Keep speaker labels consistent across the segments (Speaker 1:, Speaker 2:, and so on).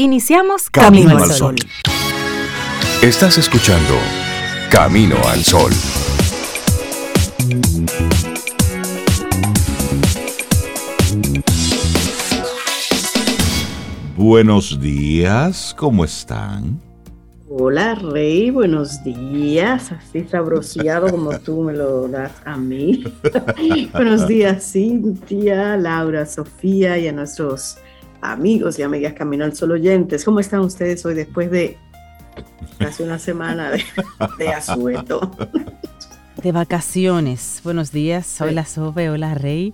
Speaker 1: Iniciamos Camino, al Sol.
Speaker 2: Estás escuchando Camino al Sol. Buenos días, ¿cómo están?
Speaker 3: Hola Rey, buenos días, así sabroseado como tú me lo das a mí. buenos días Cintia, Laura, Sofía y a nuestros amigos y amigas Camino al Sol oyentes. ¿Cómo están ustedes hoy después de casi una semana de, asueto?
Speaker 1: De vacaciones. Buenos días. Hola Sobe, hola Rey.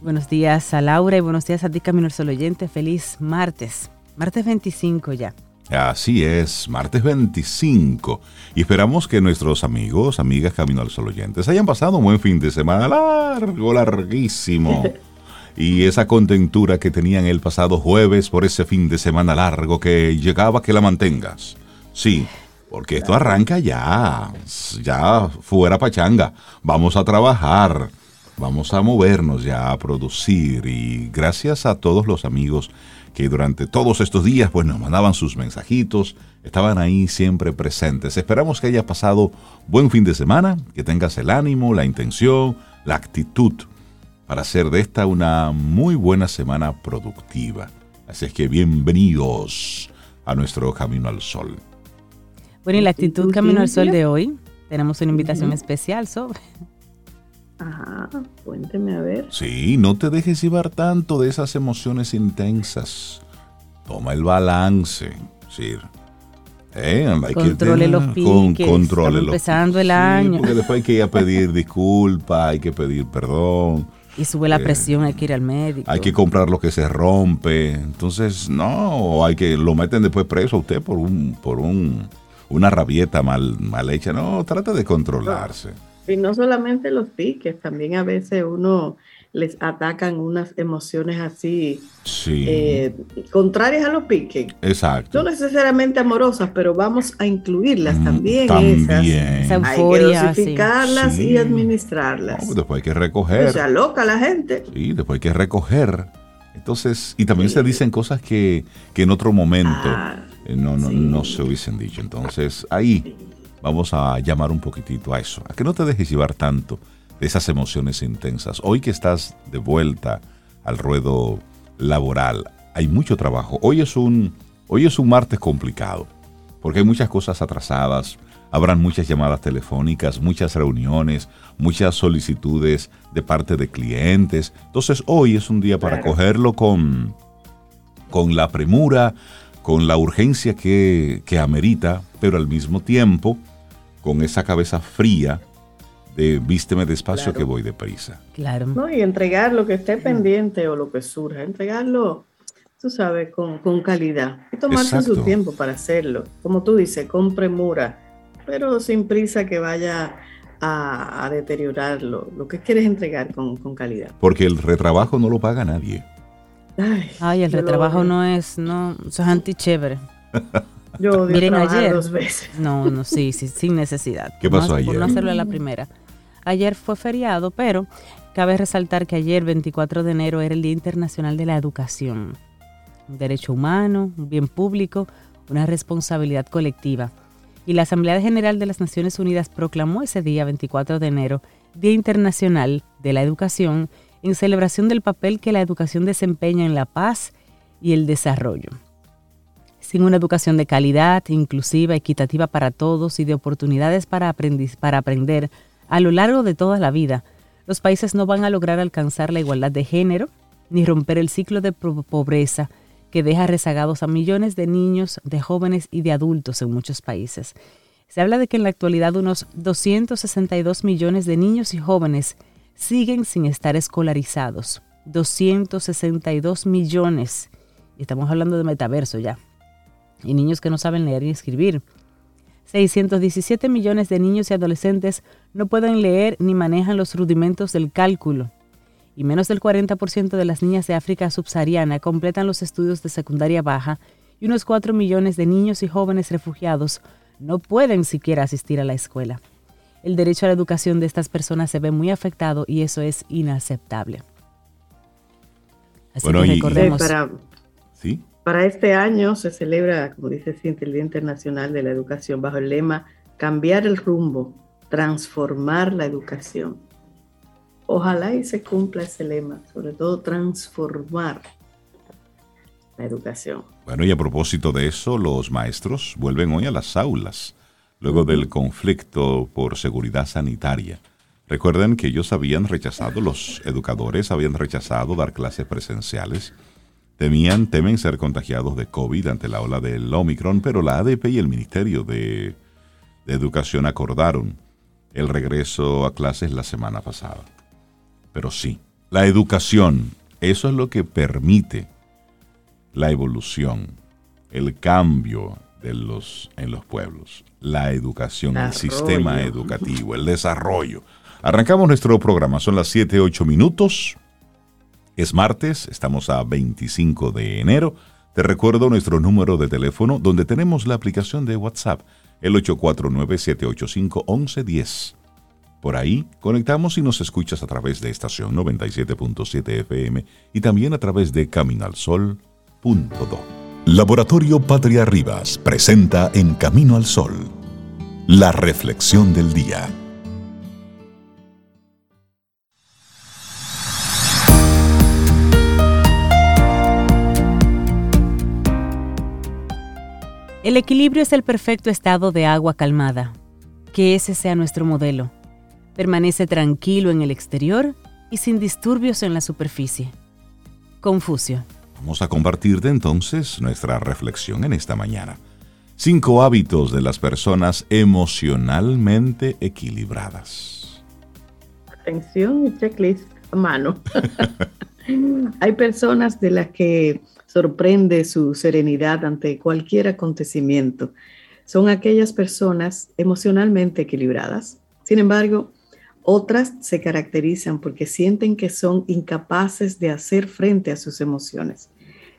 Speaker 1: Buenos días a Laura y buenos días a ti Camino al Sol oyente. Feliz martes. Martes 25 ya.
Speaker 2: Así es, martes 25. Y esperamos que nuestros amigos, amigas Camino al Sol oyentes hayan pasado un buen fin de semana largo, larguísimo. y esa contentura que tenían el pasado jueves por ese fin de semana largo que llegaba que la mantengas. Sí, porque esto arranca ya, ya fuera pachanga. Vamos a trabajar, vamos a movernos ya, a producir y gracias a todos los amigos que durante todos estos días pues nos mandaban sus mensajitos, estaban ahí siempre presentes. Esperamos que haya pasado buen fin de semana, que tengas el ánimo, la intención, la actitud para hacer de esta una muy buena semana productiva. Así es que bienvenidos a nuestro Camino al Sol.
Speaker 1: Bueno, y la actitud Camino al Sol de hoy, tenemos una invitación especial sobre.
Speaker 3: Ajá, cuénteme a ver.
Speaker 2: Sí, no te dejes llevar tanto de esas emociones intensas. Toma el balance, Sir.
Speaker 1: Eh, controle los piques,
Speaker 2: controle
Speaker 1: empezando el año.
Speaker 2: Porque después hay que ir a pedir disculpas, hay que pedir perdón.
Speaker 1: Y sube la eh, presión, hay que ir al médico.
Speaker 2: Hay que comprar lo que se rompe. Entonces, no, hay que lo meten después preso a usted por un por un una rabieta mal mal hecha. No, trata de controlarse.
Speaker 3: Y no solamente los piques, también a veces uno les atacan unas emociones así eh, contrarias a los piques.
Speaker 2: Exacto.
Speaker 3: No necesariamente amorosas, pero vamos a incluirlas mm, también,
Speaker 2: esas.
Speaker 3: hay que dosificarlas y administrarlas.
Speaker 2: Pues después hay que recoger.
Speaker 3: O sea, loca la gente.
Speaker 2: Sí, después hay que recoger. Entonces, y también se dicen cosas que, en otro momento ah, eh, no, no, no se hubiesen dicho. Entonces, ahí vamos a llamar un poquitito a eso, a que no te dejes llevar tanto de esas emociones intensas. Hoy que estás de vuelta al ruedo laboral, hay mucho trabajo. Hoy es un, hoy es un martes complicado, porque hay muchas cosas atrasadas, habrán muchas llamadas telefónicas, muchas reuniones, muchas solicitudes de parte de clientes. Entonces hoy es un día para cogerlo con, con la premura, con la urgencia que, que amerita, pero al mismo tiempo con esa cabeza fría vísteme despacio que voy deprisa.
Speaker 1: Claro.
Speaker 3: No, y entregar lo que esté pendiente o lo que surja, entregarlo, tú sabes, con, calidad. Y tomarse su tiempo para hacerlo. Como tú dices, con premura, pero sin prisa que vaya a, deteriorarlo. Lo que quieres entregar con, calidad.
Speaker 2: Porque el retrabajo no lo paga nadie.
Speaker 1: Ay, el retrabajo no es, no, eso es anti-chévere.
Speaker 3: Yo Miren ayer. Dos veces.
Speaker 1: No, no, sí, sí, sin necesidad.
Speaker 2: ¿Qué pasó ayer?
Speaker 1: Por no hacerlo a la primera. Ayer fue feriado, pero cabe resaltar que ayer, 24 de enero, era el Día Internacional de la Educación. Un derecho humano, un bien público, una responsabilidad colectiva. Y la Asamblea General de las Naciones Unidas proclamó ese día, 24 de enero, Día Internacional de la Educación, en celebración del papel que la educación desempeña en la paz y el desarrollo. Sin una educación de calidad, inclusiva, equitativa para todos y de oportunidades para, para aprender, a lo largo de toda la vida, los países no van a lograr alcanzar la igualdad de género ni romper el ciclo de pobreza que deja rezagados a millones de niños, de jóvenes y de adultos en muchos países. Se habla de que en la actualidad unos 262 millones de niños y jóvenes siguen sin estar escolarizados. 262 millones. Estamos hablando de metaverso ya. Y niños que no saben leer ni escribir. 617 millones de niños y adolescentes no pueden leer ni manejan los rudimentos del cálculo. Y menos del 40% de las niñas de África subsahariana completan los estudios de secundaria baja y unos 4 millones de niños y jóvenes refugiados no pueden siquiera asistir a la escuela. El derecho a la educación de estas personas se ve muy afectado y eso es inaceptable.
Speaker 2: Así que recordemos.
Speaker 3: para,
Speaker 2: ¿Sí?
Speaker 3: Para este año se celebra, como dice Cintia, el Día Internacional de la Educación bajo el lema Cambiar el rumbo, transformar la educación. Ojalá y se cumpla ese lema, sobre todo transformar la educación.
Speaker 2: Bueno, y a propósito de eso, los maestros vuelven hoy a las aulas, luego del conflicto por seguridad sanitaria. Recuerden que ellos habían rechazado, los educadores habían rechazado dar clases presenciales temían, temen ser contagiados de COVID ante la ola del Omicron, pero la ADP y el Ministerio de, Educación acordaron el regreso a clases la semana pasada. Pero sí, la educación, eso es lo que permite la evolución, el cambio de los, en los pueblos, la educación, el sistema educativo, el desarrollo. Arrancamos nuestro programa, son las 7, 8 minutos. Es martes, estamos a 25 de enero. Te recuerdo nuestro número de teléfono donde tenemos la aplicación de WhatsApp, el 849-785-1110. Por ahí conectamos y nos escuchas a través de estación 97.7 FM y también a través de caminoalsol.do. Laboratorio Patria Rivas presenta En Camino al Sol, la reflexión del día.
Speaker 1: El equilibrio es el perfecto estado de agua calmada. Que ese sea nuestro modelo. Permanece tranquilo en el exterior y sin disturbios en la superficie. Confucio.
Speaker 2: Vamos a compartirte entonces nuestra reflexión en esta mañana. Cinco hábitos de las personas emocionalmente equilibradas.
Speaker 3: Atención y checklist a mano. Hay personas de las que sorprende su serenidad ante cualquier acontecimiento. Son aquellas personas emocionalmente equilibradas. Sin embargo, otras se caracterizan porque sienten que son incapaces de hacer frente a sus emociones.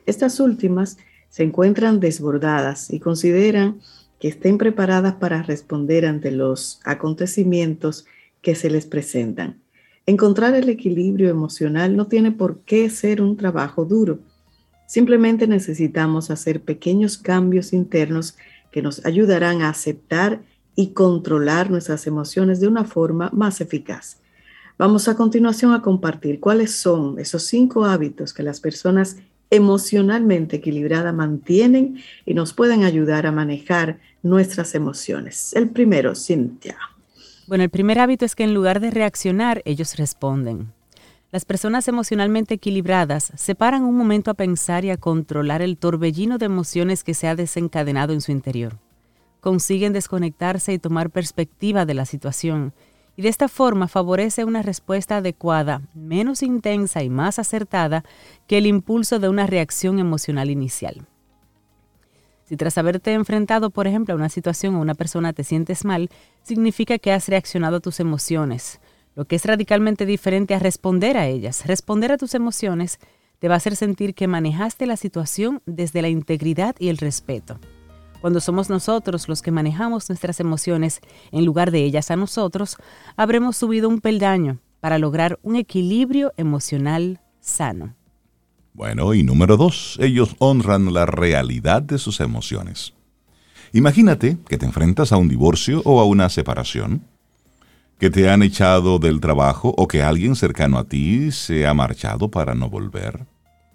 Speaker 3: Estas últimas se encuentran desbordadas y consideran que estén preparadas para responder ante los acontecimientos que se les presentan. Encontrar el equilibrio emocional no tiene por qué ser un trabajo duro. Simplemente necesitamos hacer pequeños cambios internos que nos ayudarán a aceptar y controlar nuestras emociones de una forma más eficaz. Vamos a continuación a compartir cuáles son esos cinco hábitos que las personas emocionalmente equilibradas mantienen y nos pueden ayudar a manejar nuestras emociones. El primero, Cintia.
Speaker 1: Bueno, el primer hábito es que en lugar de reaccionar, ellos responden. Las personas emocionalmente equilibradas se paran un momento a pensar y a controlar el torbellino de emociones que se ha desencadenado en su interior. Consiguen desconectarse y tomar perspectiva de la situación, y de esta forma favorece una respuesta adecuada, menos intensa y más acertada que el impulso de una reacción emocional inicial. Si tras haberte enfrentado, por ejemplo, a una situación o una persona te sientes mal, significa que has reaccionado a tus emociones, lo que es radicalmente diferente a responder a ellas. Responder a tus emociones te va a hacer sentir que manejaste la situación desde la integridad y el respeto. Cuando somos nosotros los que manejamos nuestras emociones en lugar de ellas a nosotros, habremos subido un peldaño para lograr un equilibrio emocional sano.
Speaker 2: Bueno, y número dos, ellos honran la realidad de sus emociones. Imagínate que te enfrentas a un divorcio o a una separación que te han echado del trabajo o que alguien cercano a ti se ha marchado para no volver?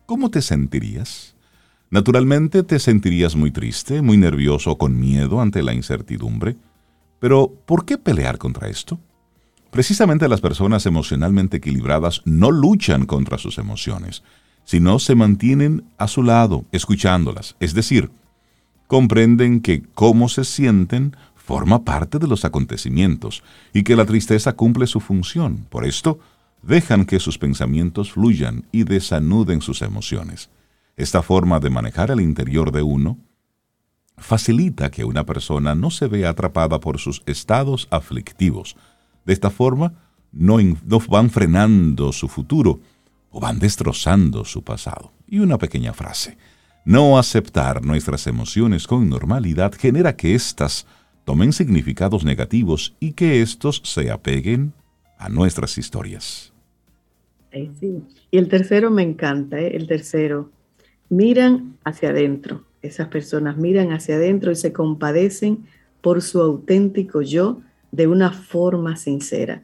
Speaker 2: ¿Cómo te sentirías? Naturalmente te sentirías muy triste, muy nervioso con miedo ante la incertidumbre. Pero, ¿por qué pelear contra esto? Precisamente las personas emocionalmente equilibradas no luchan contra sus emociones, sino se mantienen a su lado, escuchándolas. Es decir, comprenden que cómo se sienten forma parte de los acontecimientos y que la tristeza cumple su función. Por esto, dejan que sus pensamientos fluyan y desanuden sus emociones. Esta forma de manejar el interior de uno facilita que una persona no se vea atrapada por sus estados aflictivos. De esta forma, no, no van frenando su futuro o van destrozando su pasado. Y una pequeña frase. No aceptar nuestras emociones con normalidad genera que éstas tomen significados negativos y que estos se apeguen a nuestras historias.
Speaker 3: Y el tercero me encanta, ¿eh? el tercero. miran hacia adentro. Esas personas miran hacia adentro y se compadecen por su auténtico yo de una forma sincera.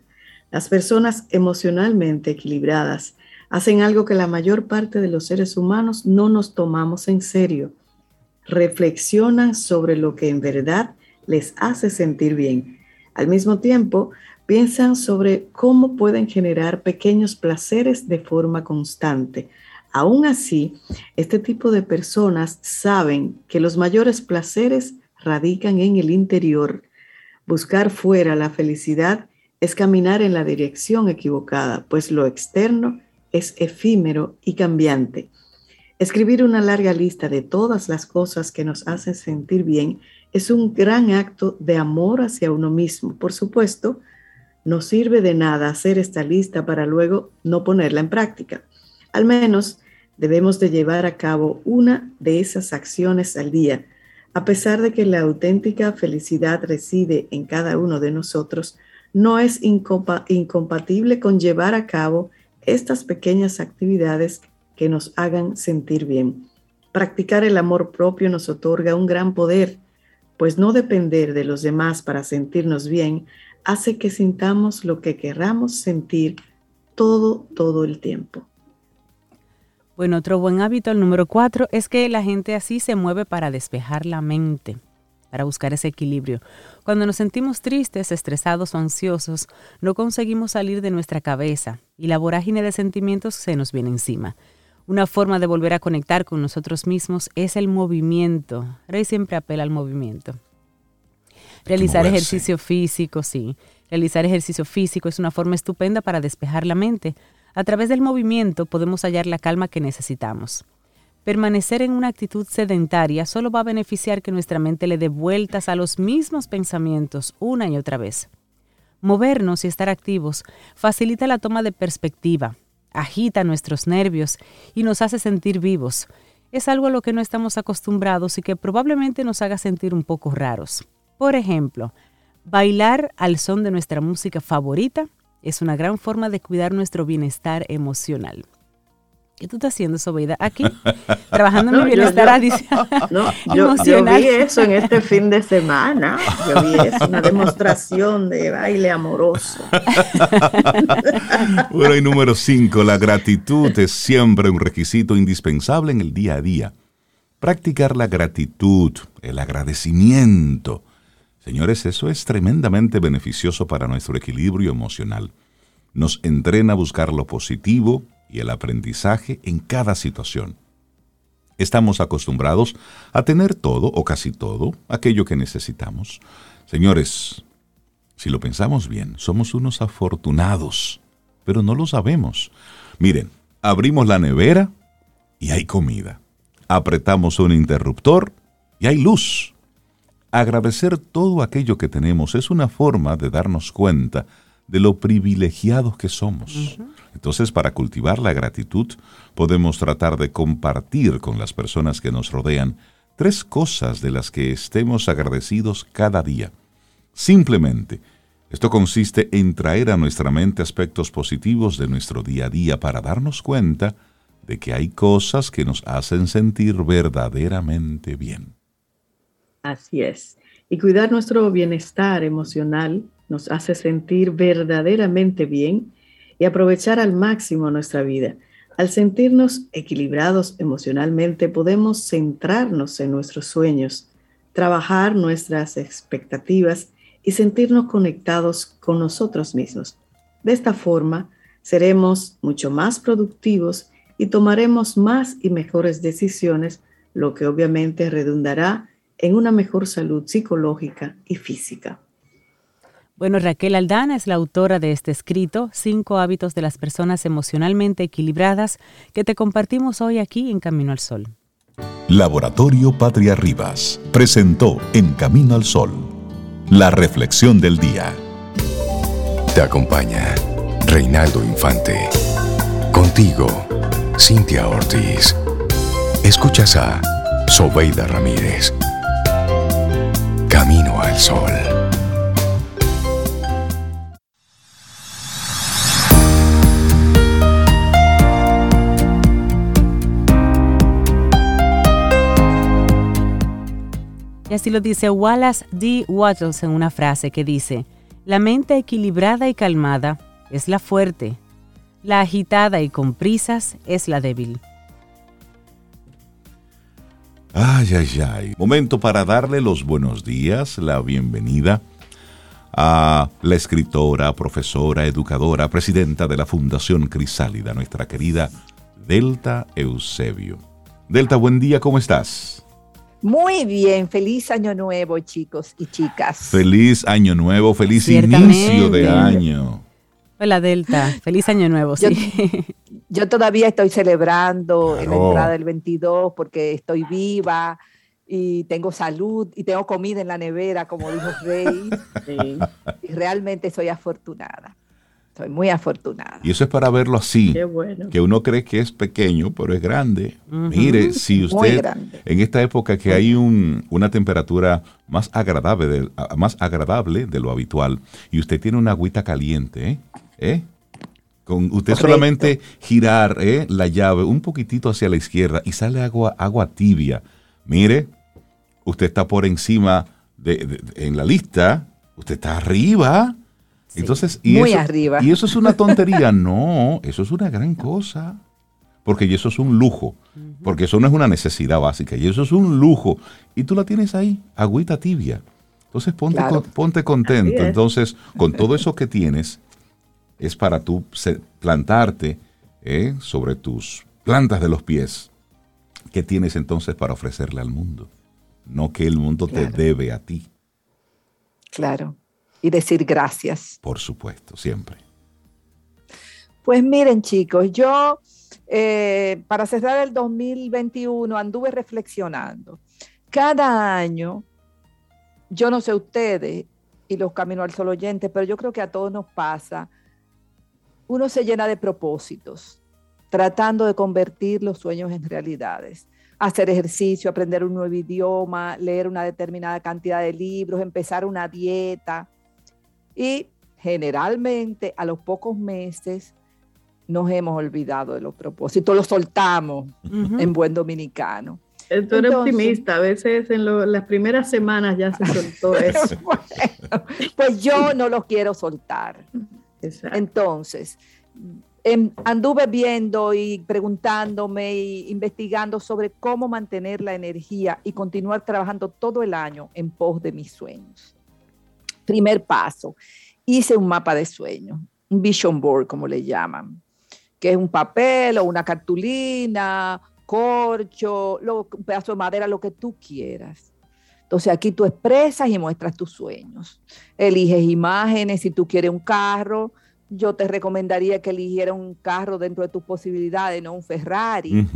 Speaker 3: Las personas emocionalmente equilibradas hacen algo que la mayor parte de los seres humanos no nos tomamos en serio. Reflexionan sobre lo que en verdad les hace sentir bien. Al mismo tiempo, piensan sobre cómo pueden generar pequeños placeres de forma constante. Aún así, este tipo de personas saben que los mayores placeres radican en el interior. Buscar fuera la felicidad es caminar en la dirección equivocada, pues lo externo es efímero y cambiante. Escribir una larga lista de todas las cosas que nos hacen sentir bien es un gran acto de amor hacia uno mismo. Por supuesto, no sirve de nada hacer esta lista para luego no ponerla en práctica. Al menos debemos de llevar a cabo una de esas acciones al día. A pesar de que la auténtica felicidad reside en cada uno de nosotros, no es incompatible con llevar a cabo estas pequeñas actividades que nos hagan sentir bien. Practicar el amor propio nos otorga un gran poder pues no depender de los demás para sentirnos bien hace que sintamos lo que querramos sentir todo, todo el tiempo.
Speaker 1: Bueno, otro buen hábito, el número cuatro, es que la gente así se mueve para despejar la mente, para buscar ese equilibrio. Cuando nos sentimos tristes, estresados o ansiosos, no conseguimos salir de nuestra cabeza y la vorágine de sentimientos se nos viene encima. Una forma de volver a conectar con nosotros mismos es el movimiento. Rey siempre apela al movimiento. Realizar ejercicio físico, sí. Realizar ejercicio físico es una forma estupenda para despejar la mente. A través del movimiento podemos hallar la calma que necesitamos. Permanecer en una actitud sedentaria solo va a beneficiar que nuestra mente le dé vueltas a los mismos pensamientos una y otra vez. Movernos y estar activos facilita la toma de perspectiva, agita nuestros nervios y nos hace sentir vivos. Es algo a lo que no estamos acostumbrados y que probablemente nos haga sentir un poco raros. Por ejemplo, bailar al son de nuestra música favorita es una gran forma de cuidar nuestro bienestar emocional. ¿Qué tú estás haciendo, Sobeida? Aquí, trabajando en mi bienestar adicional.
Speaker 3: No, yo, yo, vi eso en este fin de semana. Yo vi eso, una demostración de baile amoroso.
Speaker 2: bueno, y número cinco, la gratitud es siempre un requisito indispensable en el día a día. Practicar la gratitud, el agradecimiento. Señores, eso es tremendamente beneficioso para nuestro equilibrio emocional. Nos entrena a buscar lo positivo, y el aprendizaje en cada situación. Estamos acostumbrados a tener todo o casi todo aquello que necesitamos. Señores, si lo pensamos bien, somos unos afortunados, pero no lo sabemos. Miren, abrimos la nevera y hay comida. Apretamos un interruptor y hay luz. Agradecer todo aquello que tenemos es una forma de darnos cuenta de lo privilegiados que somos. Entonces, para cultivar la gratitud, podemos tratar de compartir con las personas que nos rodean tres cosas de las que estemos agradecidos cada día. Simplemente, esto consiste en traer a nuestra mente aspectos positivos de nuestro día a día para darnos cuenta de que hay cosas que nos hacen sentir verdaderamente bien.
Speaker 3: Así es. Y cuidar nuestro bienestar emocional nos hace sentir verdaderamente bien y aprovechar al máximo nuestra vida. Al sentirnos equilibrados emocionalmente, podemos centrarnos en nuestros sueños, trabajar nuestras expectativas y sentirnos conectados con nosotros mismos. De esta forma, seremos mucho más productivos y tomaremos más y mejores decisiones, lo que obviamente redundará en una mejor salud psicológica y física.
Speaker 1: Bueno, Raquel Aldana es la autora de este escrito, Cinco hábitos de las personas emocionalmente equilibradas, que te compartimos hoy aquí en Camino al Sol.
Speaker 4: Laboratorio Patria Rivas presentó En Camino al Sol, la reflexión del día. Te acompaña Reinaldo Infante. Contigo, Cintia Ortiz. Escuchas a Sobeida Ramírez. Camino al Sol.
Speaker 1: Y así lo dice Wallace D. Wattles en una frase que dice, la mente equilibrada y calmada es la fuerte, la agitada y con prisas es la débil.
Speaker 2: Ay, ay, ay. Momento para darle los buenos días, la bienvenida a la escritora, profesora, educadora, presidenta de la Fundación Crisálida, nuestra querida Delta Eusebio. Delta, buen día, ¿cómo estás?
Speaker 5: Muy bien, feliz año nuevo, chicos y chicas.
Speaker 2: Feliz año nuevo, feliz inicio de año.
Speaker 1: Hola Delta, feliz año nuevo, sí.
Speaker 5: Yo, todavía estoy celebrando en la entrada del 22 porque estoy viva y tengo salud y tengo comida en la nevera, como dijo Rey. Y realmente soy afortunada. Soy muy afortunada.
Speaker 2: Y eso es para verlo así. Qué bueno. Que uno cree que es pequeño, pero es grande. Mire, si usted en esta época que hay un, una temperatura más agradable, de, más agradable de lo habitual y usted tiene una agüita caliente, ¿eh? ¿Eh? Con usted solamente girar ¿eh? la llave un poquitito hacia la izquierda y sale agua, agua tibia. Mire, usted está por encima de, en la lista, usted está arriba. Entonces, y
Speaker 5: muy
Speaker 2: eso,
Speaker 5: arriba.
Speaker 2: Y eso es una tontería. no, eso es una gran cosa. Porque eso es un lujo. Porque eso no es una necesidad básica. Y eso es un lujo. Y tú la tienes ahí, agüita tibia. Entonces ponte, ponte contento. Entonces, con todo eso que tienes, es para tú plantarte ¿eh? sobre tus plantas de los pies. ¿Qué tienes entonces para ofrecerle al mundo? No que el mundo te debe a ti.
Speaker 5: Claro. Y decir gracias.
Speaker 2: Por supuesto, siempre.
Speaker 5: Pues miren chicos, yo eh, para cerrar el 2021 anduve reflexionando. Cada año, yo no sé ustedes y los Caminos al Sol oyentes, pero yo creo que a todos nos pasa uno se llena de propósitos, tratando de convertir los sueños en realidades. Hacer ejercicio, aprender un nuevo idioma, leer una determinada cantidad de libros, empezar una dieta. Y generalmente a los pocos meses nos hemos olvidado de los propósitos, los soltamos en buen dominicano.
Speaker 3: Tú eres optimista, a veces en las primeras semanas ya se soltó eso.
Speaker 5: pues yo no los quiero soltar. Entonces, em, anduve viendo y preguntándome e investigando sobre cómo mantener la energía y continuar trabajando todo el año en pos de mis sueños. Primer paso, hice un mapa de sueños, un vision board, como le llaman, que es un papel o una cartulina, corcho, un pedazo de madera, lo que tú quieras. Entonces aquí tú expresas y muestras tus sueños. Eliges imágenes, si tú quieres un carro, yo te recomendaría que eligieras un carro dentro de tus posibilidades, no un Ferrari.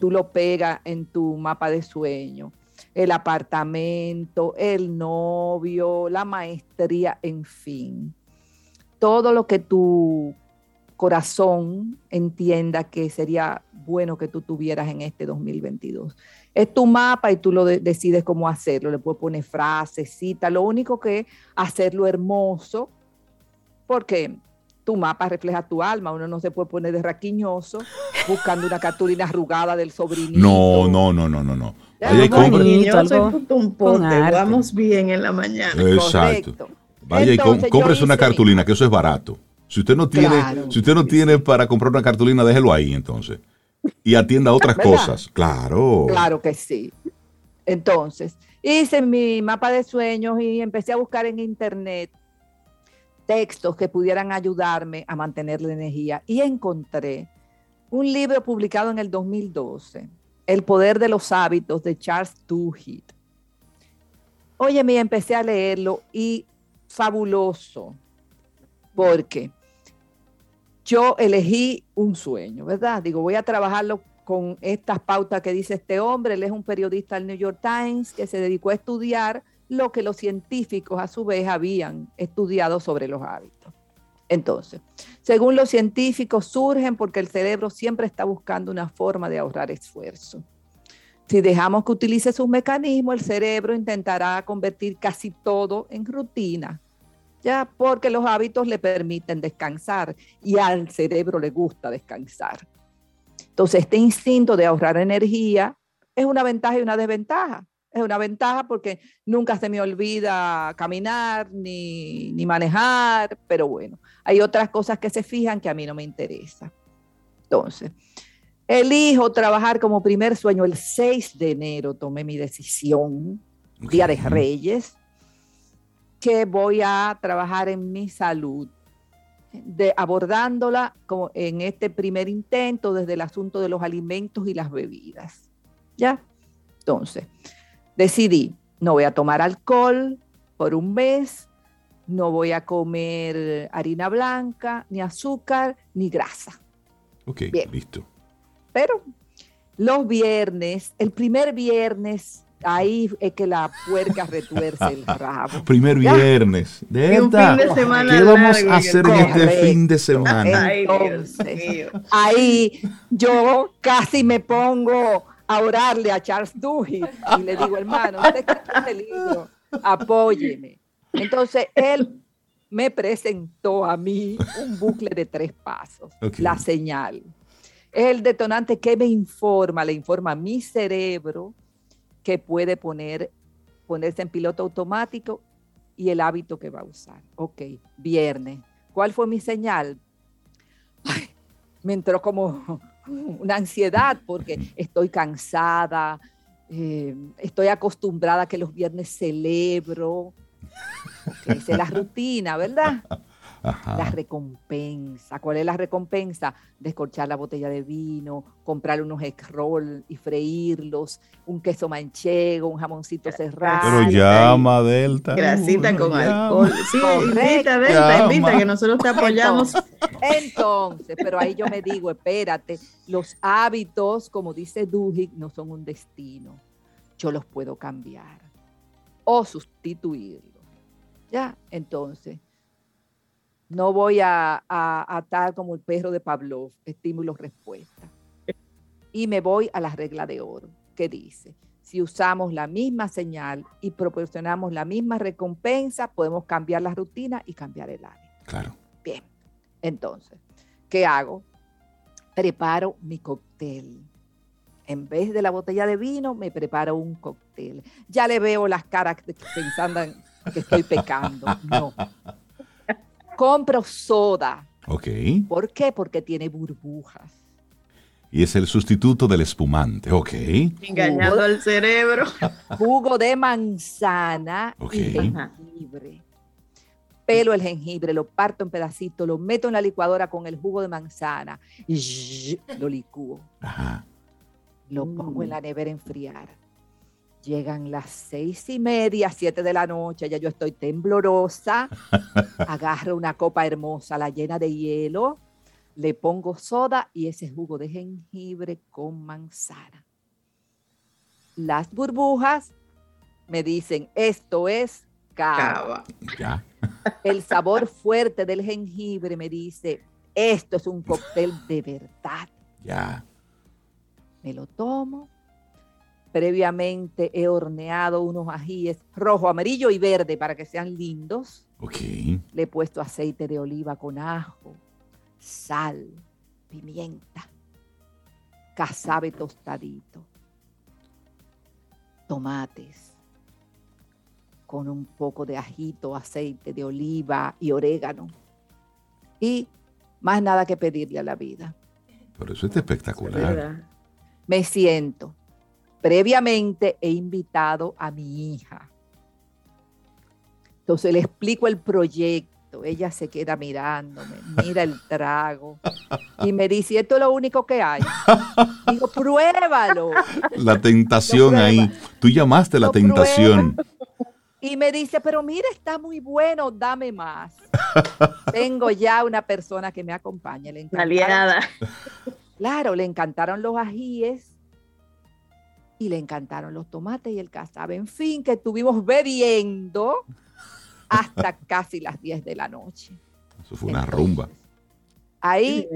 Speaker 5: Tú lo pegas en tu mapa de sueño. El apartamento, el novio, la maestría, en fin. Todo lo que tu corazón entienda que sería bueno que tú tuvieras en este 2022. Es tu mapa y tú lo decides cómo hacerlo. Le puedes poner frases, citas. Lo único que es hacerlo hermoso, porque tu mapa refleja tu alma. Uno no se puede poner de raquiñoso buscando una cartulina arrugada del sobrinito.
Speaker 2: No, no, no, no, no, no.
Speaker 3: Vaya y compre. un pote, vamos bien en la mañana.
Speaker 2: Exacto. Vaya y compres una cartulina, que eso es barato. Si usted no tiene, si usted no tiene para comprar una cartulina, déjelo ahí entonces y atienda otras cosas. Claro.
Speaker 5: Claro que sí. Entonces, hice mi mapa de sueños y empecé a buscar en internet textos que pudieran ayudarme a mantener la energía y encontré un libro publicado en el 2012, El poder de los hábitos de Charles Duhigg. Oye, me empecé a leerlo y fabuloso, porque yo elegí un sueño, ¿verdad? Digo, voy a trabajarlo con estas pautas que dice este hombre. Él es un periodista del New York Times que se dedicó a estudiar lo que los científicos a su vez habían estudiado sobre los hábitos. Entonces, según los científicos, surgen porque el cerebro siempre está buscando una forma de ahorrar esfuerzo. Si dejamos que utilice sus mecanismos, el cerebro intentará convertir casi todo en rutina ya porque los hábitos le permiten descansar y al cerebro le gusta descansar. Entonces, este instinto de ahorrar energía es una ventaja y una desventaja. Es una ventaja porque nunca se me olvida caminar ni, ni manejar, pero bueno, hay otras cosas que se fijan que a mí no me interesa. Entonces, elijo trabajar como primer sueño el 6 de enero, tomé mi decisión, Día de Reyes, que voy a trabajar en mi salud, de, abordándola como en este primer intento desde el asunto de los alimentos y las bebidas. ¿Ya? Entonces, decidí, no voy a tomar alcohol por un mes, no voy a comer harina blanca, ni azúcar, ni grasa.
Speaker 2: Ok, listo.
Speaker 5: Pero los viernes, el primer viernes, ahí es que la puerca retuerce el rabo.
Speaker 2: Primer viernes. De un fin de semana ¿Qué vamos a hacer en este fin de semana?
Speaker 5: ahí yo casi me pongo a orarle a Charles Duhigg y le digo, hermano, usted este libro, apóyeme. Entonces él me presentó a mí un bucle de tres pasos, la señal. Es el detonante que me informa, le informa a mi cerebro que puede poner, ponerse en piloto automático y el hábito que va a usar. Ok, viernes. ¿Cuál fue mi señal? me entró como una ansiedad porque estoy cansada, eh, estoy acostumbrada a que los viernes celebro. Esa es la rutina, ¿verdad? La recompensa. ¿Cuál es la recompensa? Descorchar la botella de vino, comprar unos egg roll y freírlos, un queso manchego, un jamoncito cerrado.
Speaker 2: Pero llama, Delta.
Speaker 3: Grasita con alcohol. Sí, invita, Delta, invita, que nosotros te apoyamos.
Speaker 5: Entonces, pero ahí yo me digo, espérate, los hábitos, como dice Duhigg, no son un destino. Yo los puedo cambiar o sustituirlos. Ya, entonces, no voy a, a, estar como el perro de Pavlov, estímulo-respuesta. Y me voy a la regla de oro, que dice, si usamos la misma señal y proporcionamos la misma recompensa, podemos cambiar la rutina y cambiar el hábito.
Speaker 2: Claro.
Speaker 5: Bien, entonces, ¿qué hago? Preparo mi cóctel. En vez de la botella de vino, me preparo un cóctel. Ya le veo las caras pensando que estoy pecando. No, compro soda.
Speaker 2: Ok.
Speaker 5: ¿Por qué? Porque tiene burbujas.
Speaker 2: Y es el sustituto del espumante, ok.
Speaker 3: Engañado al cerebro.
Speaker 5: Jugo de manzana y jengibre. Pelo el jengibre, lo parto en pedacitos, lo meto en la licuadora con el jugo de manzana y lo licúo. Ajá. Lo pongo en la nevera a enfriar Llegan las seis y media, siete de la noche, ya yo estoy temblorosa. Agarro una copa hermosa, la llena de hielo, le pongo soda y ese jugo de jengibre con manzana. Las burbujas me dicen, esto es cava. El sabor fuerte del jengibre me dice, esto es un cóctel de verdad.
Speaker 2: Ya.
Speaker 5: Me lo tomo, Previamente he horneado unos ajíes rojo, amarillo y verde para que sean lindos.
Speaker 2: Okay.
Speaker 5: Le he puesto aceite de oliva con ajo, sal, pimienta, casabe tostadito, tomates con un poco de ajito, aceite de oliva y orégano. Y más nada que pedirle a la vida.
Speaker 2: Por eso es espectacular.
Speaker 5: Me siento previamente he invitado a mi hija. Entonces le explico el proyecto, ella se queda mirándome, mira el trago y me dice, esto es lo único que hay. Digo, pruébalo.
Speaker 2: La tentación ahí. Tú llamaste la tentación.
Speaker 5: Y me dice, pero mira, está muy bueno, dame más. Tengo ya una persona que me acompaña. Le
Speaker 3: Aliada.
Speaker 5: Claro, le encantaron los ajíes y le encantaron los tomates y el casabe. En fin, que estuvimos bebiendo hasta casi las 10 de la noche.
Speaker 2: Eso fue una rumba.
Speaker 5: Ahí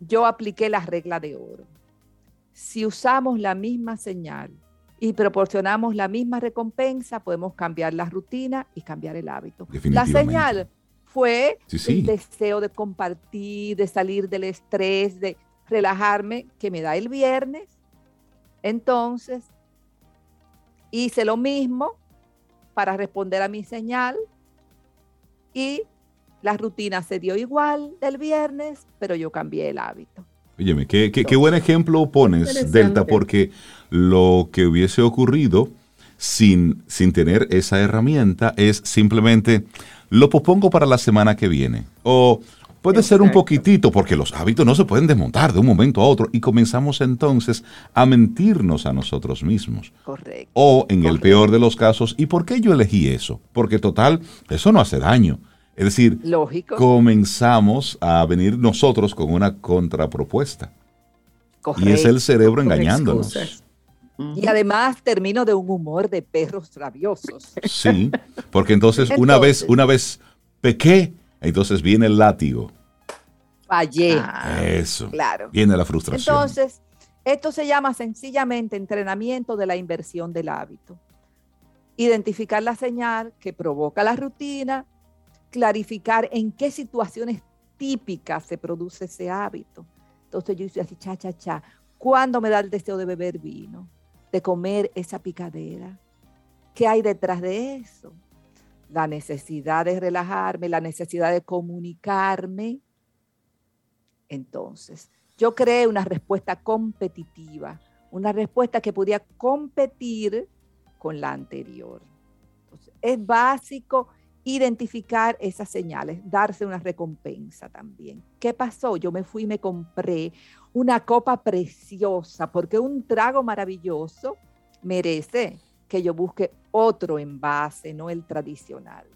Speaker 5: yo apliqué la regla de oro. Si usamos la misma señal y proporcionamos la misma recompensa, podemos cambiar la rutina y cambiar el hábito. La señal fue el deseo de compartir, de salir del estrés, de relajarme que me da el viernes entonces, hice lo mismo para responder a mi señal y la rutina se dio igual del viernes, pero yo cambié el hábito.
Speaker 2: Óyeme, qué, qué, buen ejemplo pones, Delta, porque lo que hubiese ocurrido sin, sin tener esa herramienta es simplemente lo pospongo para la semana que viene. O puede ser un poquitito, porque los hábitos no se pueden desmontar de un momento a otro y comenzamos entonces a mentirnos a nosotros mismos.
Speaker 5: Correcto.
Speaker 2: O en el peor de los casos, ¿y por qué yo elegí eso? Porque total, eso no hace daño. Es decir, comenzamos a venir nosotros con una contrapropuesta. Y es el cerebro engañándonos.
Speaker 5: Y además termino de un humor de perros rabiosos.
Speaker 2: Sí, porque entonces, una vez, una vez pequé, entonces viene el látigo.
Speaker 5: Fallé.
Speaker 2: Ah, Eso. Claro. Viene la frustración.
Speaker 5: Entonces, esto se llama sencillamente entrenamiento de la inversión del hábito. Identificar la señal que provoca la rutina clarificar en qué situaciones típicas se produce ese hábito. Entonces yo hice así, cha, cha, cha. ¿Cuándo me da el deseo de beber vino? De comer esa picadera. ¿Qué hay detrás de eso? La necesidad de relajarme, la necesidad de comunicarme. Entonces, yo creé una respuesta competitiva, una respuesta que podía competir con la anterior. es básico identificar esas señales, darse una recompensa también. ¿Qué pasó? Yo me fui y me compré una copa preciosa porque un trago maravilloso merece que yo busque otro envase, no el tradicional.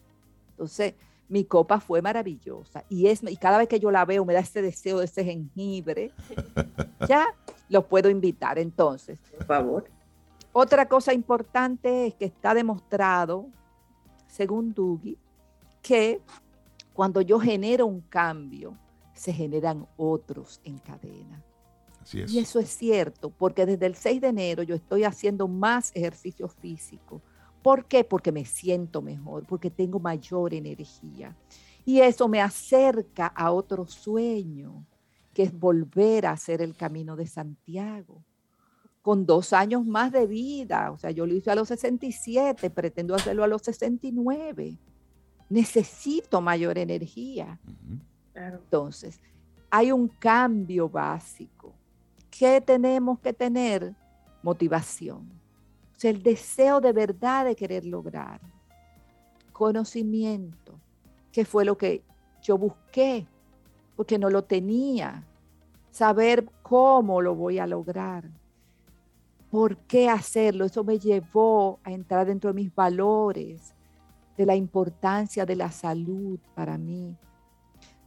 Speaker 5: Entonces, mi copa fue maravillosa y, es, y cada vez que yo la veo me da ese deseo de ese jengibre. ya los puedo invitar. Entonces,
Speaker 3: por favor.
Speaker 5: Otra cosa importante es que está demostrado según Dugi, que cuando yo genero un cambio, se generan otros en cadena.
Speaker 2: Así es.
Speaker 5: Y eso es cierto, porque desde el 6 de enero yo estoy haciendo más ejercicio físico. ¿Por qué? Porque me siento mejor, porque tengo mayor energía. Y eso me acerca a otro sueño, que es volver a hacer el camino de Santiago con dos años más de vida. O sea, yo lo hice a los 67, pretendo hacerlo a los 69. Necesito mayor energía. Entonces, hay un cambio básico. ¿Qué tenemos que tener? Motivación. O sea, el deseo de verdad de querer lograr. Conocimiento, que fue lo que yo busqué, porque no lo tenía. Saber cómo lo voy a lograr por qué hacerlo. Eso me llevó a entrar dentro de mis valores, de la importancia de la salud para mí,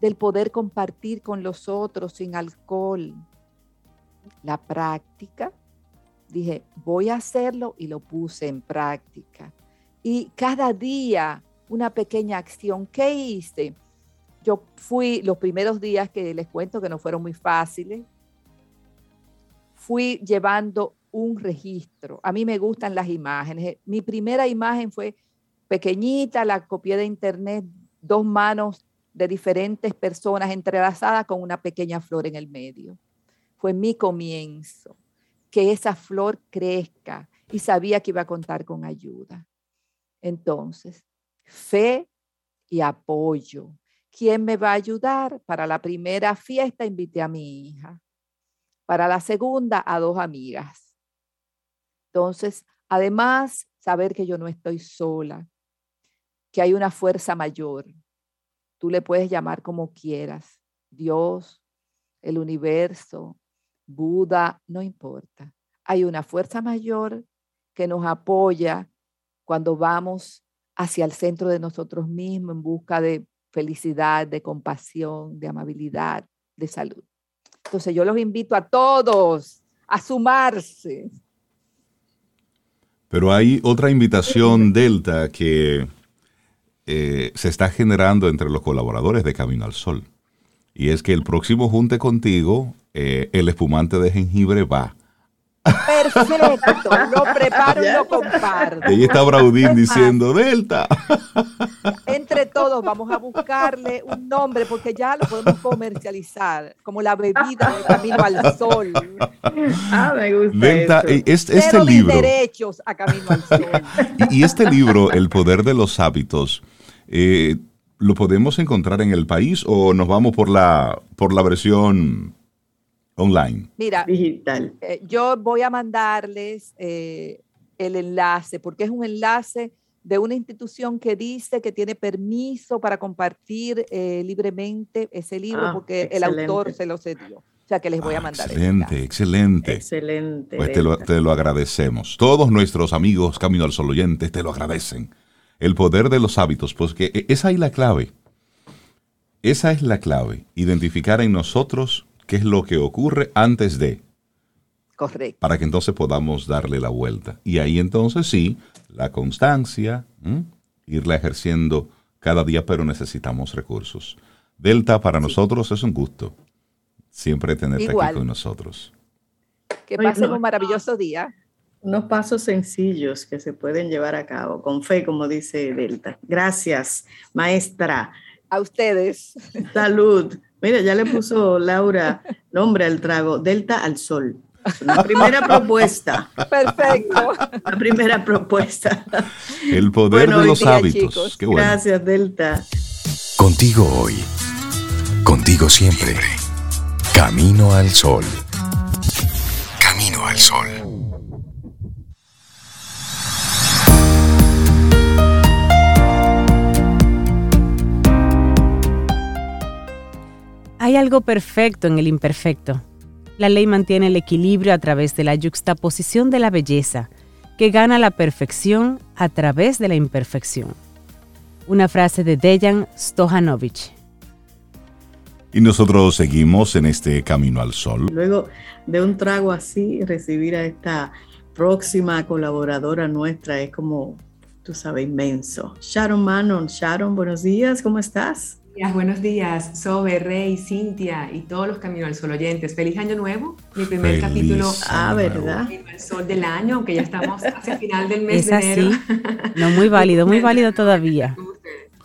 Speaker 5: del poder compartir con los otros sin alcohol. La práctica, dije, voy a hacerlo y lo puse en práctica. Y cada día una pequeña acción. ¿Qué hice? Yo fui los primeros días que les cuento que no fueron muy fáciles. Fui llevando un registro. A mí me gustan las imágenes. Mi primera imagen fue pequeñita, la copié de internet, dos manos de diferentes personas entrelazadas con una pequeña flor en el medio. Fue mi comienzo, que esa flor crezca y sabía que iba a contar con ayuda. Entonces, fe y apoyo. ¿Quién me va a ayudar? Para la primera fiesta invité a mi hija. Para la segunda, a dos amigas. Entonces, además, saber que yo no estoy sola, que hay una fuerza mayor. Tú le puedes llamar como quieras, Dios, el universo, Buda, no importa. Hay una fuerza mayor que nos apoya cuando vamos hacia el centro de nosotros mismos en busca de felicidad, de compasión, de amabilidad, de salud. Entonces yo los invito a todos a sumarse
Speaker 2: pero hay otra invitación Delta que eh, se está generando entre los colaboradores de Camino al Sol. Y es que el próximo junte contigo, eh, el espumante de jengibre va.
Speaker 5: Perfecto, lo preparo y lo comparto.
Speaker 2: Ahí está Braudín diciendo Delta.
Speaker 5: Entre todos vamos a buscarle un nombre porque ya lo podemos comercializar como la bebida de Camino al Sol.
Speaker 3: Ah, me gusta.
Speaker 2: Este, este libro.
Speaker 5: derechos a Camino al Sol.
Speaker 2: Y, este libro, El poder de los hábitos, eh, ¿lo podemos encontrar en el país o nos vamos por la, por la versión online?
Speaker 5: Mira,
Speaker 3: digital.
Speaker 5: Eh, yo voy a mandarles eh, el enlace porque es un enlace de una institución que dice que tiene permiso para compartir eh, libremente ese libro ah, porque el autor se lo cedió. O sea que les voy a mandar.
Speaker 2: excelente, excelente.
Speaker 3: Excelente.
Speaker 2: Pues te lo, te lo, agradecemos. Todos nuestros amigos Camino al Sol oyentes te lo agradecen. El poder de los hábitos, pues que e, esa es la clave. Esa es la clave. Identificar en nosotros qué es lo que ocurre antes de.
Speaker 5: Correcto.
Speaker 2: Para que entonces podamos darle la vuelta. Y ahí entonces sí, la constancia, irla ejerciendo cada día, pero necesitamos recursos. Delta, para nosotros es un gusto siempre tenerte aquí con nosotros.
Speaker 5: Que pasen un maravilloso día.
Speaker 3: Unos pasos sencillos que se pueden llevar a cabo, con fe, como dice Delta. Gracias, maestra.
Speaker 5: A ustedes.
Speaker 3: Salud. Mira, ya le puso Laura nombre al trago, Delta al Sol. La primera propuesta.
Speaker 5: Perfecto.
Speaker 3: La primera propuesta.
Speaker 2: El poder de los hábitos.
Speaker 3: Gracias, Delta.
Speaker 4: Contigo hoy. Contigo siempre. Camino al sol. Camino al sol.
Speaker 1: Hay algo perfecto en el imperfecto la ley mantiene el equilibrio a través de la yuxtaposición de la belleza, que gana la perfección a través de la imperfección. Una frase de Dejan Stojanovich.
Speaker 2: Y nosotros seguimos en este camino al sol.
Speaker 3: Luego de un trago así, recibir a esta próxima colaboradora nuestra es como, tú sabes, inmenso. Sharon Manon, Sharon, buenos días, ¿cómo estás?
Speaker 6: Buenos días, Sobe, Rey, Cintia y todos los Camino al Sol oyentes. Feliz año nuevo, mi primer capítulo
Speaker 3: ah, ¿verdad?
Speaker 6: Camino al Sol del año, aunque ya estamos hacia final del mes de enero.
Speaker 1: No, muy válido, muy válido todavía.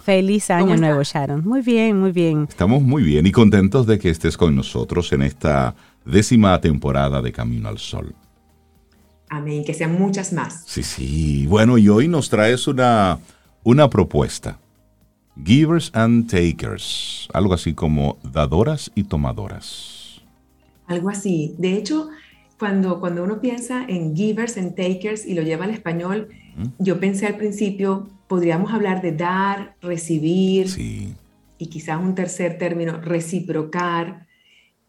Speaker 1: Feliz año nuevo, Sharon. Muy bien, muy bien.
Speaker 2: Estamos muy bien y contentos de que estés con nosotros en esta décima temporada de Camino al Sol.
Speaker 6: Amén, que sean muchas más.
Speaker 2: Sí, sí. Bueno, y hoy nos traes una, una propuesta Givers and takers, algo así como dadoras y tomadoras.
Speaker 6: Algo así. De hecho, cuando, cuando uno piensa en givers and takers y lo lleva al español, yo pensé al principio, podríamos hablar de dar, recibir, y quizás un tercer término, reciprocar,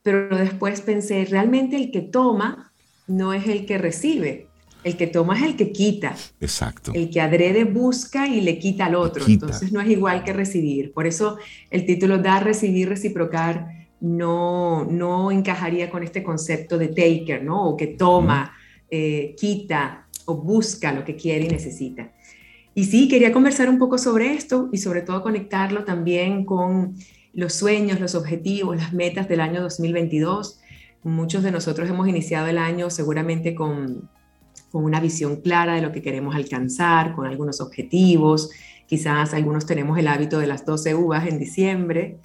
Speaker 6: pero después pensé, realmente el que toma no es el que recibe. El que toma es el que quita.
Speaker 2: Exacto.
Speaker 6: El que adrede busca y le quita al otro. Entonces no es igual que recibir. Por eso el título dar, recibir, reciprocar no, no encajaría con este concepto de taker, ¿no? O que toma, eh, quita o busca lo que quiere y necesita. Y sí, quería conversar un poco sobre esto y sobre todo conectarlo también con los sueños, los objetivos, las metas del año 2022. Muchos de nosotros hemos iniciado el año seguramente con con una visión clara de lo que queremos alcanzar, con algunos objetivos. Quizás algunos tenemos el hábito de las 12 uvas en diciembre.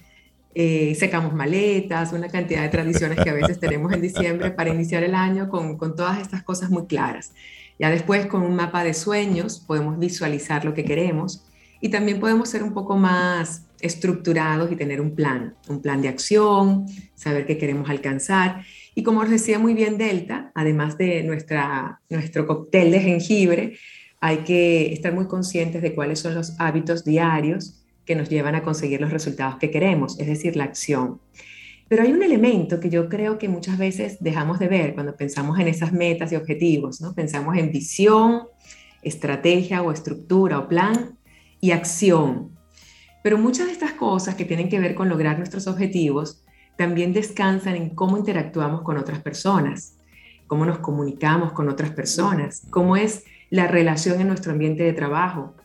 Speaker 6: Eh, secamos maletas, una cantidad de tradiciones que a veces tenemos en diciembre para iniciar el año con, con todas estas cosas muy claras. Ya después con un mapa de sueños podemos visualizar lo que queremos y también podemos ser un poco más estructurados y tener un plan, un plan de acción, saber qué queremos alcanzar. Y como os decía muy bien Delta, además de nuestra, nuestro cóctel de jengibre, hay que estar muy conscientes de cuáles son los hábitos diarios que nos llevan a conseguir los resultados que queremos, es decir, la acción. Pero hay un elemento que yo creo que muchas veces dejamos de ver cuando pensamos en esas metas y objetivos, ¿no? Pensamos en visión, estrategia o estructura o plan y acción. Pero muchas de estas cosas que tienen que ver con lograr nuestros objetivos también descansan en cómo interactuamos con otras personas, cómo nos comunicamos con otras personas, cómo es la relación en nuestro ambiente de trabajo,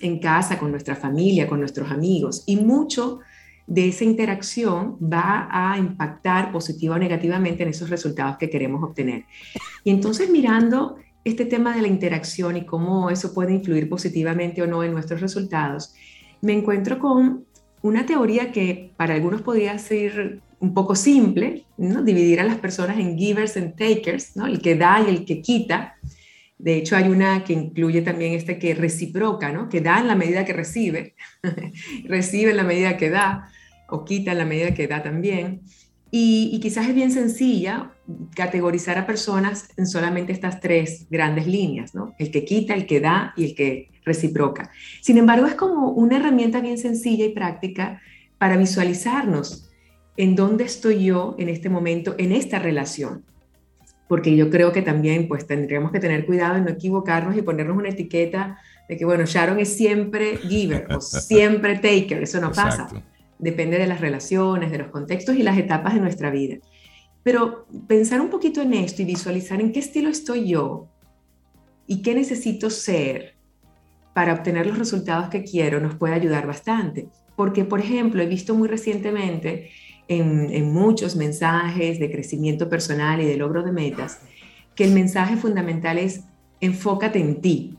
Speaker 6: en casa, con nuestra familia, con nuestros amigos. Y mucho de esa interacción va a impactar positiva o negativamente en esos resultados que queremos obtener. Y entonces mirando este tema de la interacción y cómo eso puede influir positivamente o no en nuestros resultados, me encuentro con una teoría que para algunos podría ser un poco simple, ¿no? dividir a las personas en givers and takers, ¿no? el que da y el que quita. De hecho, hay una que incluye también este que reciproca, ¿no? que da en la medida que recibe, recibe en la medida que da, o quita en la medida que da también. Y, quizás es bien sencilla categorizar a personas en solamente estas tres grandes líneas, ¿no? El que quita, el que da y el que reciproca. Sin embargo, es como una herramienta bien sencilla y práctica para visualizarnos en dónde estoy yo en este momento, en esta relación. Porque yo creo que también pues tendríamos que tener cuidado en no equivocarnos y ponernos una etiqueta de que, bueno, Sharon es siempre giver o siempre taker, eso no pasa depende de las relaciones, de los contextos y las etapas de nuestra vida. Pero pensar un poquito en esto y visualizar en qué estilo estoy yo y qué necesito ser para obtener los resultados que quiero nos puede ayudar bastante. Porque, por ejemplo, he visto muy recientemente en, muchos mensajes de crecimiento personal y de logro de metas que el mensaje fundamental es enfócate en ti,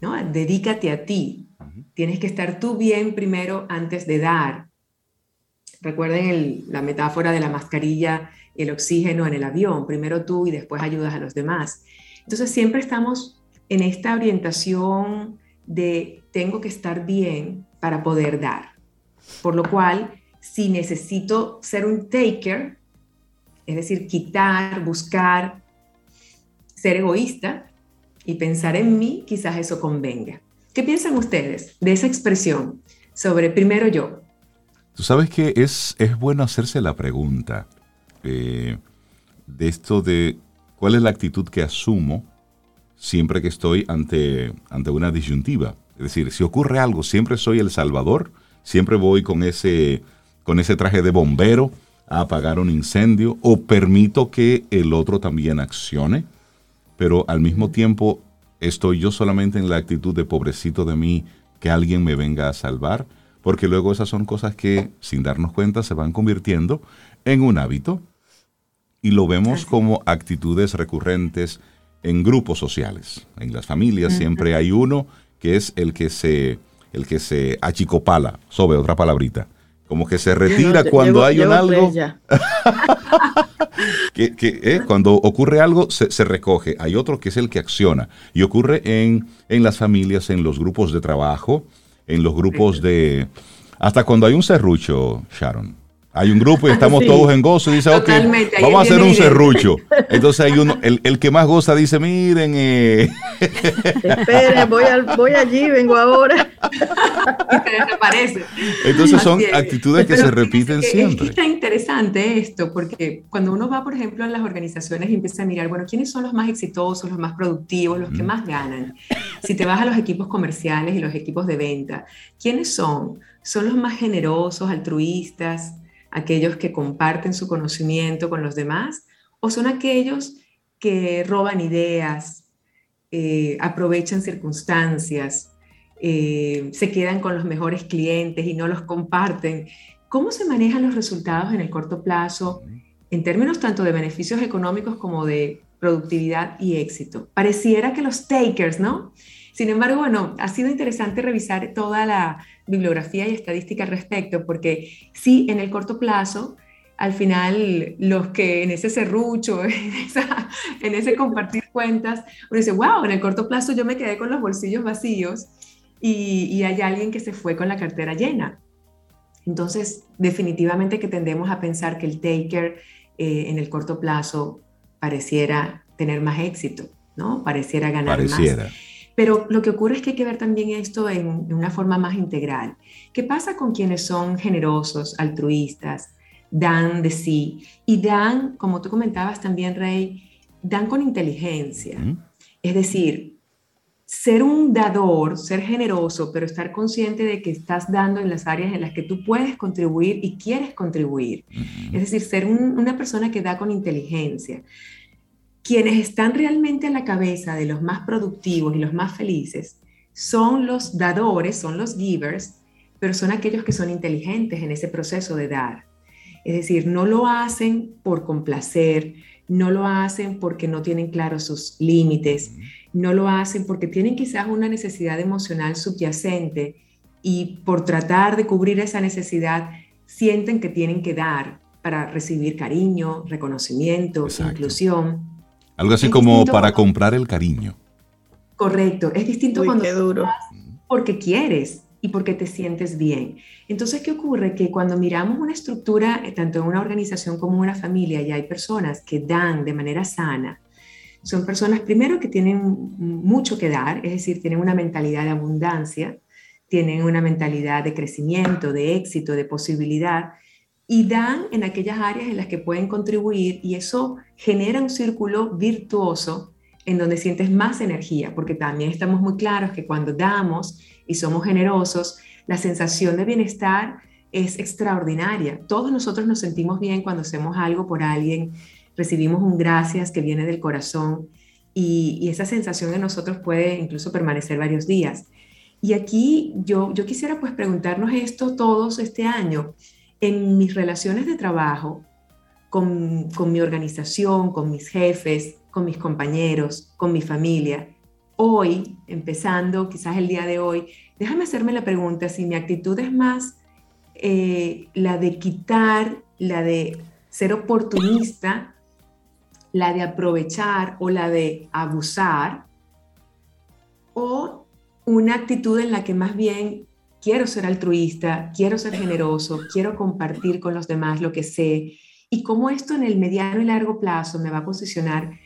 Speaker 6: ¿no? Dedícate a ti, Tienes que estar tú bien primero antes de dar. Recuerden la metáfora de la mascarilla y el oxígeno en el avión. Primero tú y después ayudas a los demás. Entonces siempre estamos en esta orientación de tengo que estar bien para poder dar. Por lo cual, si necesito ser un taker, es decir, quitar, buscar, ser egoísta y pensar en mí, quizás eso convenga. ¿Qué piensan ustedes de esa expresión sobre primero yo?
Speaker 2: Tú sabes que es, es bueno hacerse la pregunta eh, de esto de cuál es la actitud que asumo siempre que estoy ante, ante una disyuntiva. Es decir, si ocurre algo, siempre soy el salvador, siempre voy con ese, con ese traje de bombero a apagar un incendio o permito que el otro también accione, pero al mismo tiempo ¿Estoy yo solamente en la actitud de pobrecito de mí que alguien me venga a salvar? Porque luego esas son cosas que, sin darnos cuenta, se van convirtiendo en un hábito y lo vemos como actitudes recurrentes en grupos sociales. En las familias siempre hay uno que es el que se, el que se achicopala, sobre otra palabrita, como que se retira cuando hay un algo. que, eh, cuando ocurre algo se, recoge. Hay otro que es el que acciona. Y ocurre en, en las familias, en los grupos de trabajo, en los grupos de... Hasta cuando hay un serrucho, Sharon. Hay un grupo y ah, estamos todos en gozo y dice, ok, vamos a hacer un serrucho. Entonces hay uno, el, el, que más goza dice, miren. Eh.
Speaker 3: Espere, voy, voy allí, vengo ahora.
Speaker 6: y se desaparece.
Speaker 2: Entonces son actitudes que se repiten siempre.
Speaker 6: Es interesante esto, porque cuando uno va, por ejemplo, a las organizaciones y empieza a mirar, bueno, ¿quiénes son los más exitosos, los más productivos, los que más ganan? Si te vas a los equipos comerciales y los equipos de venta, ¿quiénes son? ¿Son los más generosos, altruistas? Aquellos que comparten su conocimiento con los demás, o son aquellos que roban ideas, eh, aprovechan circunstancias, eh, se quedan con los mejores clientes y no los comparten. ¿Cómo se manejan los resultados en el corto plazo en términos tanto de beneficios económicos como de productividad y éxito? Pareciera que los takers, ¿no? Sin embargo, bueno, ha sido interesante revisar toda la bibliografía y estadística al respecto, porque sí, en el corto plazo, al final, los que en ese serrucho, en, ese compartir cuentas, uno dice, wow, en el corto plazo yo me quedé con los bolsillos vacíos y, hay alguien que se fue con la cartera llena. Entonces, definitivamente que tendemos a pensar que el taker eh, en el corto plazo pareciera tener más éxito, ¿no? Pareciera ganar pareciera. más. Pero lo que ocurre es que hay que ver también esto en, una forma más integral. ¿Qué pasa con quienes son generosos, altruistas, dan de sí y dan, como tú comentabas también, Rey, dan con inteligencia? Es decir, ser un dador, ser generoso, pero estar consciente de que estás dando en las áreas en las que tú puedes contribuir y quieres contribuir. Es decir, ser una persona que da con inteligencia quienes están realmente a la cabeza de los más productivos y los más felices son los dadores, son los givers, pero son aquellos que son inteligentes en ese proceso de dar. Es decir, no lo hacen por complacer, no lo hacen porque no tienen claros sus límites, no lo hacen porque tienen quizás una necesidad emocional subyacente y por tratar de cubrir esa necesidad sienten que tienen que dar para recibir cariño, reconocimiento, inclusión.
Speaker 2: Algo así como para comprar el cariño.
Speaker 6: Correcto, es distinto cuando duro. porque quieres y porque te sientes bien. Entonces, ¿qué ocurre? Que cuando miramos una estructura, eh, tanto en una organización como en una familia, y hay personas que dan de manera sana, son personas primero que tienen mucho que dar, es decir, tienen una mentalidad de abundancia, tienen una mentalidad de crecimiento, de éxito, de posibilidad, y dan en aquellas áreas en las que pueden contribuir y eso genera un círculo virtuoso en donde sientes más energía, porque también estamos muy claros que cuando damos y somos generosos, la sensación de bienestar es extraordinaria. Todos nosotros nos sentimos bien cuando hacemos algo por alguien, recibimos un gracias que viene del corazón y, esa sensación en nosotros puede incluso permanecer varios días. Y aquí yo, yo quisiera pues preguntarnos esto todos este año en mis relaciones de trabajo, con, con mi organización, con mis jefes, con mis compañeros, con mi familia. Hoy, empezando quizás el día de hoy, déjame hacerme la pregunta si mi actitud es más eh, la de quitar, la de ser oportunista, la de aprovechar o la de abusar, o una actitud en la que más bien quiero ser altruista, quiero ser generoso, quiero compartir con los demás lo que sé. Y cómo esto en el mediano y largo plazo me va a posicionar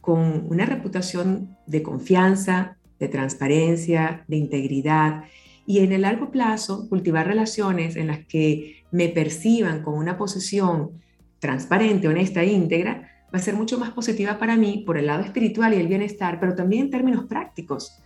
Speaker 6: con una reputación de confianza, de transparencia, de integridad. Y en el largo plazo cultivar relaciones en las que me perciban con una posición transparente, honesta e íntegra va a ser mucho más positiva para mí por el lado espiritual y el bienestar, pero también en términos prácticos,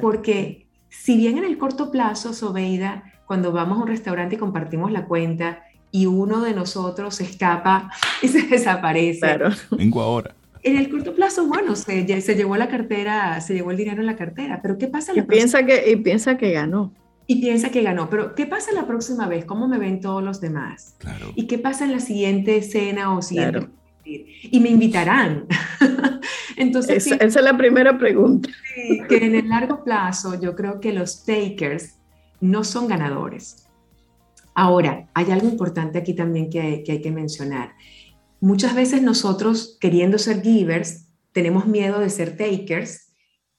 Speaker 6: porque si bien en el corto plazo, Sobeida, cuando vamos a un restaurante y compartimos la cuenta y uno de nosotros se escapa y se desaparece.
Speaker 2: Claro. Vengo ahora.
Speaker 6: En el corto plazo, bueno, se, se llevó la cartera, se llevó el dinero en la cartera, pero ¿qué pasa?
Speaker 3: y, piensa que, y piensa que ganó.
Speaker 6: Y piensa que ganó, pero ¿qué pasa la próxima vez? ¿Cómo me ven todos los demás?
Speaker 2: Claro.
Speaker 6: ¿Y qué pasa en la siguiente cena o siguiente? Y me invitarán.
Speaker 3: Entonces, esa, es la primera pregunta.
Speaker 6: que en el largo plazo yo creo que los takers no son ganadores. Ahora, hay algo importante aquí también que, que hay que mencionar. Muchas veces nosotros, queriendo ser givers, tenemos miedo de ser takers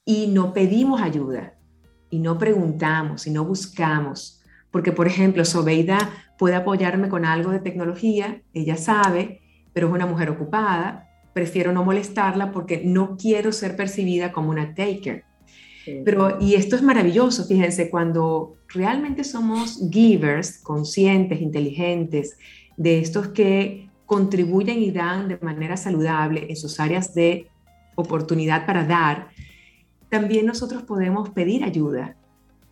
Speaker 6: y no pedimos ayuda, y no preguntamos, y no buscamos. Porque, por ejemplo, Sobeida puede apoyarme con algo de tecnología, ella sabe, pero es una mujer ocupada, prefiero no molestarla porque no quiero ser percibida como una taker. Pero, y esto es maravilloso, fíjense, cuando realmente somos givers, conscientes, inteligentes, de estos que contribuyen y dan de manera saludable en sus áreas de oportunidad para dar, también nosotros podemos pedir ayuda,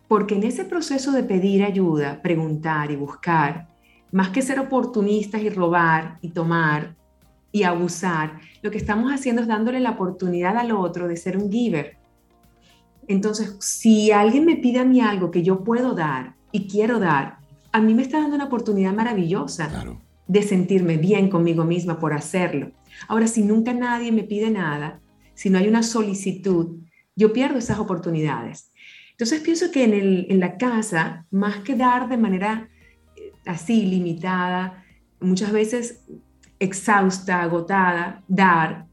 Speaker 6: porque en ese proceso de pedir ayuda, preguntar y buscar, más que ser oportunistas y robar y tomar, y abusar, lo que estamos haciendo es dándole la oportunidad al otro de ser un giver. Entonces, si alguien me pide a mí algo que yo puedo dar y quiero dar, a mí me está dando una oportunidad maravillosa de sentirme bien conmigo misma por hacerlo. Ahora, si nunca nadie me pide nada, si no hay una solicitud, yo pierdo esas oportunidades. Entonces pienso que en, en la casa, más que dar de manera así limitada, muchas veces exhausta, agotada, dar.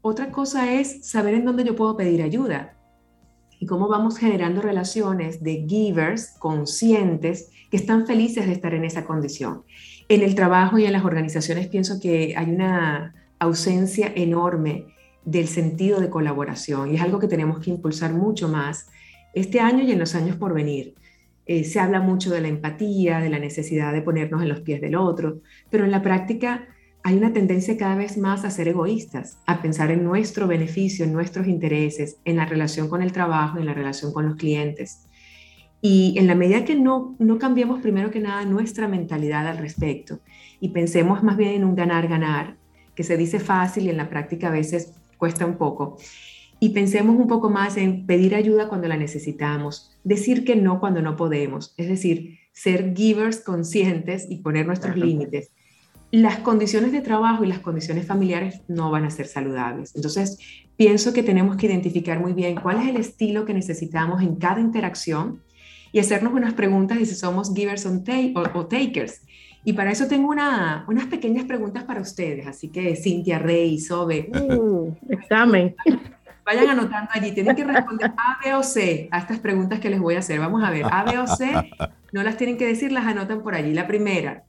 Speaker 6: Otra cosa es saber en dónde yo puedo pedir ayuda y cómo vamos generando relaciones de givers conscientes que están felices de estar en esa condición. En el trabajo y en las organizaciones pienso que hay una ausencia enorme del sentido de colaboración y es algo que tenemos que impulsar mucho más este año y en los años por venir. Eh, se habla mucho de la empatía, de la necesidad de ponernos en los pies del otro, pero en la práctica hay una tendencia cada vez más a ser egoístas, a pensar en nuestro beneficio, en nuestros intereses, en la relación con el trabajo, en la relación con los clientes. Y en la medida que no, no cambiemos primero que nada nuestra mentalidad al respecto y pensemos más bien en un ganar-ganar, que se dice fácil y en la práctica a veces cuesta un poco, y pensemos un poco más en pedir ayuda cuando la necesitamos, decir que no cuando no podemos, es decir, ser givers conscientes y poner nuestros límites las condiciones de trabajo y las condiciones familiares no van a ser saludables. Entonces, pienso que tenemos que identificar muy bien cuál es el estilo que necesitamos en cada interacción y hacernos unas preguntas de si somos givers o, takers. Y para eso tengo una, unas pequeñas preguntas para ustedes, así que Cintia, Rey, Sobe.
Speaker 3: Uh, examen.
Speaker 6: Vayan anotando allí, tienen que responder A, B o C a estas preguntas que les voy a hacer. Vamos a ver, A, B o C, no las tienen que decir, las anotan por allí. La primera,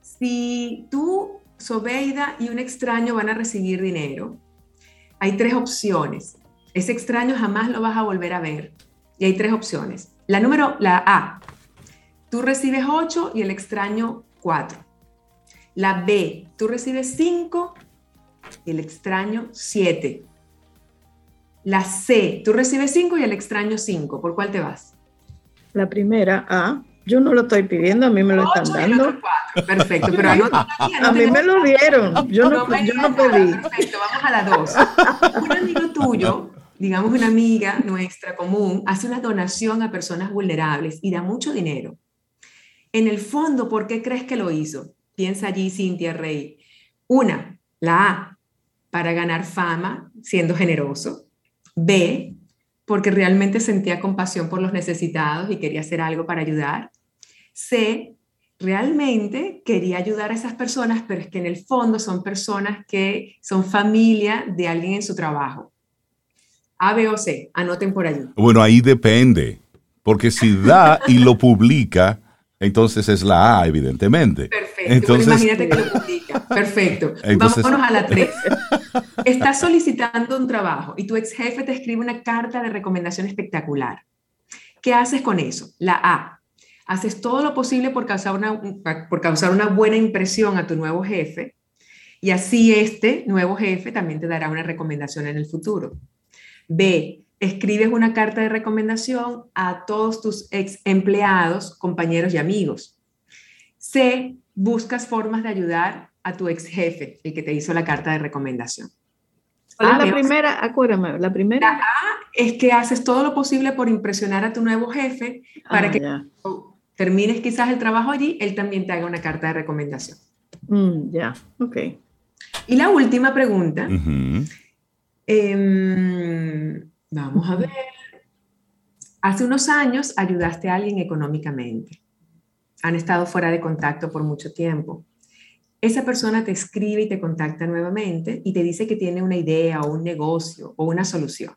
Speaker 6: si tú, Sobeida y un extraño van a recibir dinero, hay tres opciones. Ese extraño jamás lo vas a volver a ver. Y hay tres opciones. La número, la A, tú recibes 8 y el extraño 4. La B, tú recibes 5 y el extraño 7. La C, tú recibes 5 y el extraño 5. ¿Por cuál te vas?
Speaker 3: La primera, A. Yo no lo estoy pidiendo, a mí me lo están dando.
Speaker 6: Perfecto, pero
Speaker 3: a mí me lo dieron, yo no, yo no pedí.
Speaker 6: Perfecto, vamos a la 2. Un amigo tuyo, digamos una amiga nuestra común, hace una donación a personas vulnerables y da mucho dinero. En el fondo, ¿por qué crees que lo hizo? Piensa allí Cintia Rey. Una, la A, para ganar fama siendo generoso. B, porque realmente sentía compasión por los necesitados y quería hacer algo para ayudar. C, realmente quería ayudar a esas personas, pero es que en el fondo son personas que son familia de alguien en su trabajo. A, B o C, anoten por allí.
Speaker 2: Bueno, ahí depende, porque si da y lo publica, entonces es la A, evidentemente.
Speaker 6: Perfecto. Entonces, imagínate que lo publica. Perfecto. Vámonos a la 3. Estás solicitando un trabajo y tu ex jefe te escribe una carta de recomendación espectacular. ¿Qué haces con eso? La A. Haces todo lo posible por causar una, por causar una buena impresión a tu nuevo jefe y así este nuevo jefe también te dará una recomendación en el futuro. B escribes una carta de recomendación a todos tus ex empleados, compañeros y amigos. C, buscas formas de ayudar a tu ex jefe, el que te hizo la carta de recomendación.
Speaker 3: ¿Cuál es la primera? Acuérdame, la primera.
Speaker 6: La A es que haces todo lo posible por impresionar a tu nuevo jefe para ah, que termines quizás el trabajo allí, él también te haga una carta de recomendación.
Speaker 3: Mm, ya, ok.
Speaker 6: Y la última pregunta. Vamos a ver. Hace unos años ayudaste a alguien económicamente. Han estado fuera de contacto por mucho tiempo. Esa persona te escribe y te contacta nuevamente y te dice que tiene una idea o un negocio o una solución.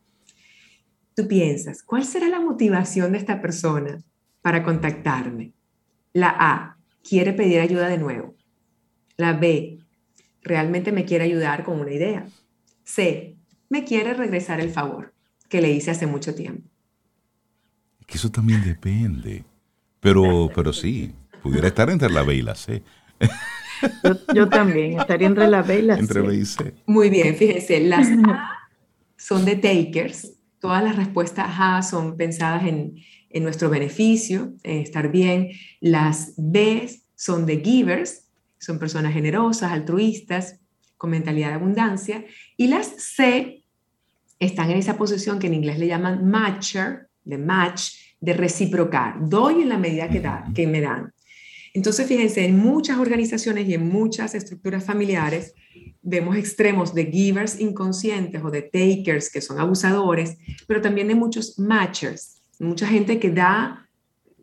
Speaker 6: Tú piensas, ¿cuál será la motivación de esta persona para contactarme? La A, quiere pedir ayuda de nuevo. La B, realmente me quiere ayudar con una idea. C, me quiere regresar el favor que le hice hace mucho tiempo.
Speaker 2: Que eso también depende. Pero, pero sí, pudiera estar entre la B y la C.
Speaker 3: Yo, también, estaría entre la B y la
Speaker 2: entre B y C.
Speaker 6: Muy bien, fíjense, las A son de takers. Todas las respuestas A son pensadas en, en nuestro beneficio, en estar bien. Las B son de givers, son personas generosas, altruistas, con mentalidad de abundancia. Y las C están en esa posición que en inglés le llaman matcher, de match, de reciprocar. Doy en la medida que, da, que me dan. Entonces, fíjense, en muchas organizaciones y en muchas estructuras familiares vemos extremos de givers inconscientes o de takers que son abusadores, pero también de muchos matchers, mucha gente que da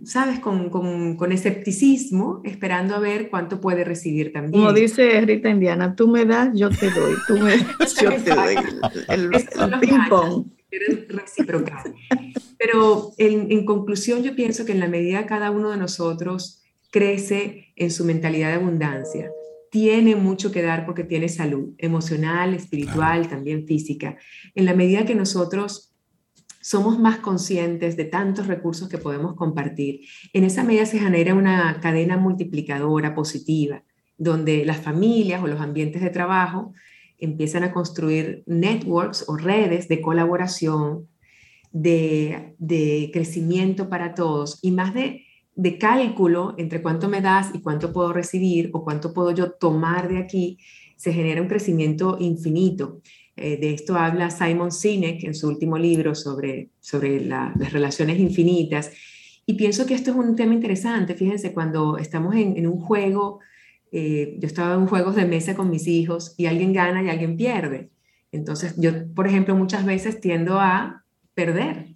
Speaker 6: ¿sabes? Con, con, con, escepticismo, esperando a ver cuánto puede recibir también.
Speaker 3: Como dice Rita Indiana, tú me das, yo te doy, tú me das, yo te doy. El, ping-pong.
Speaker 6: Pero en, en, conclusión, yo pienso que en la medida cada uno de nosotros crece en su mentalidad de abundancia, tiene mucho que dar porque tiene salud emocional, espiritual, también física. En la medida que nosotros somos más conscientes de tantos recursos que podemos compartir. En esa medida se genera una cadena multiplicadora positiva, donde las familias o los ambientes de trabajo empiezan a construir networks o redes de colaboración, de, crecimiento para todos y más de, de cálculo entre cuánto me das y cuánto puedo recibir o cuánto puedo yo tomar de aquí, se genera un crecimiento infinito. Eh, de esto habla Simon Sinek en su último libro sobre, sobre las relaciones infinitas. Y pienso que esto es un tema interesante. Fíjense, cuando estamos en, un juego, eh, yo estaba en juegos de mesa con mis hijos y alguien gana y alguien pierde. Entonces, yo, por ejemplo, muchas veces tiendo a perder.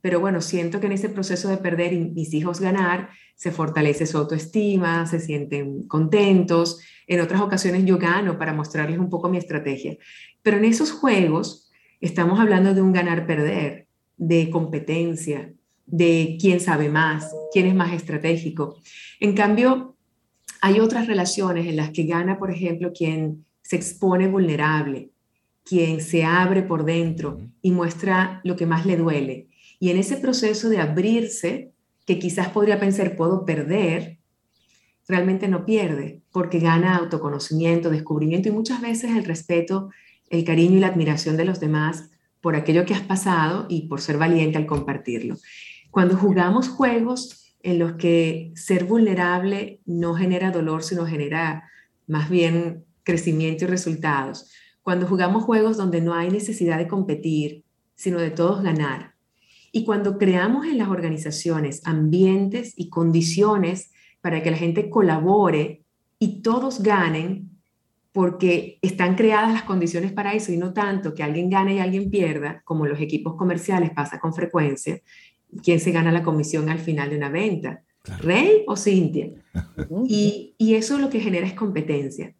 Speaker 6: pero bueno, siento que en ese proceso de perder y mis hijos ganar, se fortalece su autoestima, se sienten contentos. En otras ocasiones yo gano para mostrarles un poco mi estrategia. Pero en esos juegos estamos hablando de un ganar-perder, de competencia, de quién sabe más, quién es más estratégico. En cambio, hay otras relaciones en las que gana, por ejemplo, quien se expone vulnerable, quien se abre por dentro y muestra lo que más le duele. Y en ese proceso de abrirse, que quizás podría pensar puedo perder, realmente no pierde, porque gana autoconocimiento, descubrimiento y muchas veces el respeto, el cariño y la admiración de los demás por aquello que has pasado y por ser valiente al compartirlo. Cuando jugamos juegos en los que ser vulnerable no genera dolor, sino genera más bien crecimiento y resultados. Cuando jugamos juegos donde no hay necesidad de competir, sino de todos ganar, y cuando creamos en las organizaciones ambientes y condiciones para que la gente colabore y todos ganen, porque están creadas las condiciones para eso y no tanto que alguien gane y alguien pierda, como los equipos comerciales pasa con frecuencia, quién se gana la comisión al final de una venta, Rey o Cintia. y, y eso lo que genera es competencia.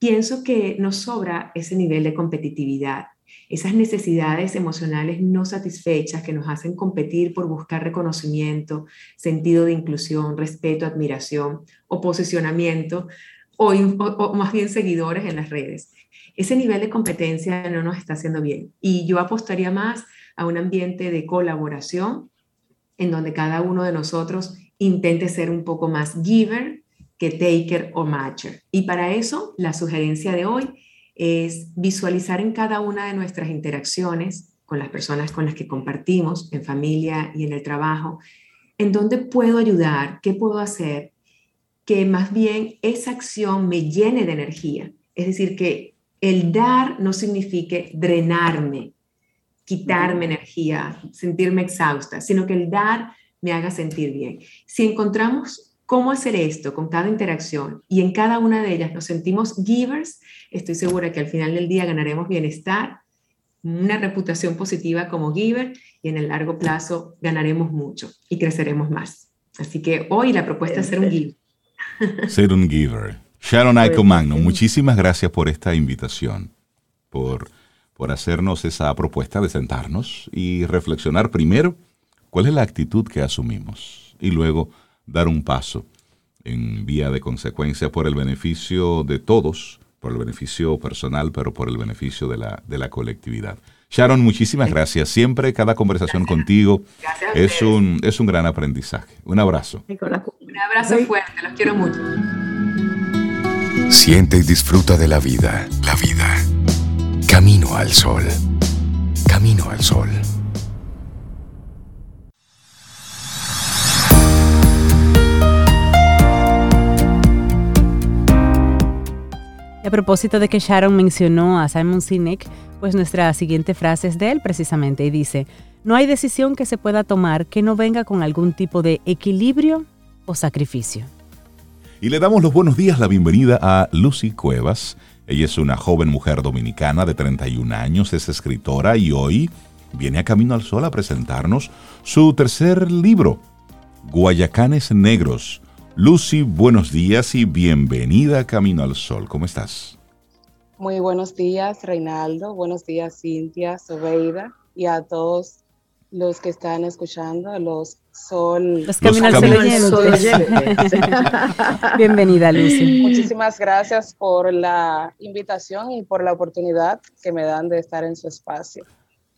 Speaker 6: Pienso que nos sobra ese nivel de competitividad esas necesidades emocionales no satisfechas que nos hacen competir por buscar reconocimiento, sentido de inclusión, respeto, admiración o posicionamiento o, más bien seguidores en las redes. Ese nivel de competencia no nos está haciendo bien y yo apostaría más a un ambiente de colaboración en donde cada uno de nosotros intente ser un poco más giver que taker o matcher. Y para eso, la sugerencia de hoy es visualizar en cada una de nuestras interacciones con las personas con las que compartimos, en familia y en el trabajo, en dónde puedo ayudar, qué puedo hacer, que más bien esa acción me llene de energía. Es decir, que el dar no signifique drenarme, quitarme energía, sentirme exhausta, sino que el dar me haga sentir bien. Si encontramos cómo hacer esto con cada interacción y en cada una de ellas nos sentimos givers, estoy segura que al final del día ganaremos bienestar, una reputación positiva como giver y en el largo plazo ganaremos mucho y creceremos más. Así que hoy la propuesta es ser un giver.
Speaker 2: Ser un giver. Sharon Aiko Magno, muchísimas gracias por esta invitación, por, por hacernos esa propuesta de sentarnos y reflexionar primero cuál es la actitud que asumimos y luego dar un paso en vía de consecuencia por el beneficio de todos, por el beneficio personal, pero por el beneficio de la, de la colectividad. Sharon, muchísimas gracias. Siempre cada conversación contigo es un, es un gran aprendizaje. Un abrazo.
Speaker 6: Un abrazo fuerte, los quiero mucho.
Speaker 4: Siente y disfruta de la vida. La vida. Camino al sol. Camino al sol.
Speaker 1: A propósito de que Sharon mencionó a Simon Sinek, pues nuestra siguiente frase es de él precisamente y dice, no hay decisión que se pueda tomar que no venga con algún tipo de equilibrio o sacrificio.
Speaker 2: Y le damos los buenos días, la bienvenida a Lucy Cuevas. Ella es una joven mujer dominicana de 31 años, es escritora y hoy viene a Camino al Sol a presentarnos su tercer libro, Guayacanes Negros, Lucy, buenos días y bienvenida a Camino al Sol. ¿Cómo estás?
Speaker 7: Muy buenos días, Reinaldo. Buenos días, Cintia, Sobeida y a todos los que están escuchando, los Sol.
Speaker 1: Los Camino al Sol. Bienvenida, Lucy.
Speaker 7: Muchísimas gracias por la invitación y por la oportunidad que me dan de estar en su espacio.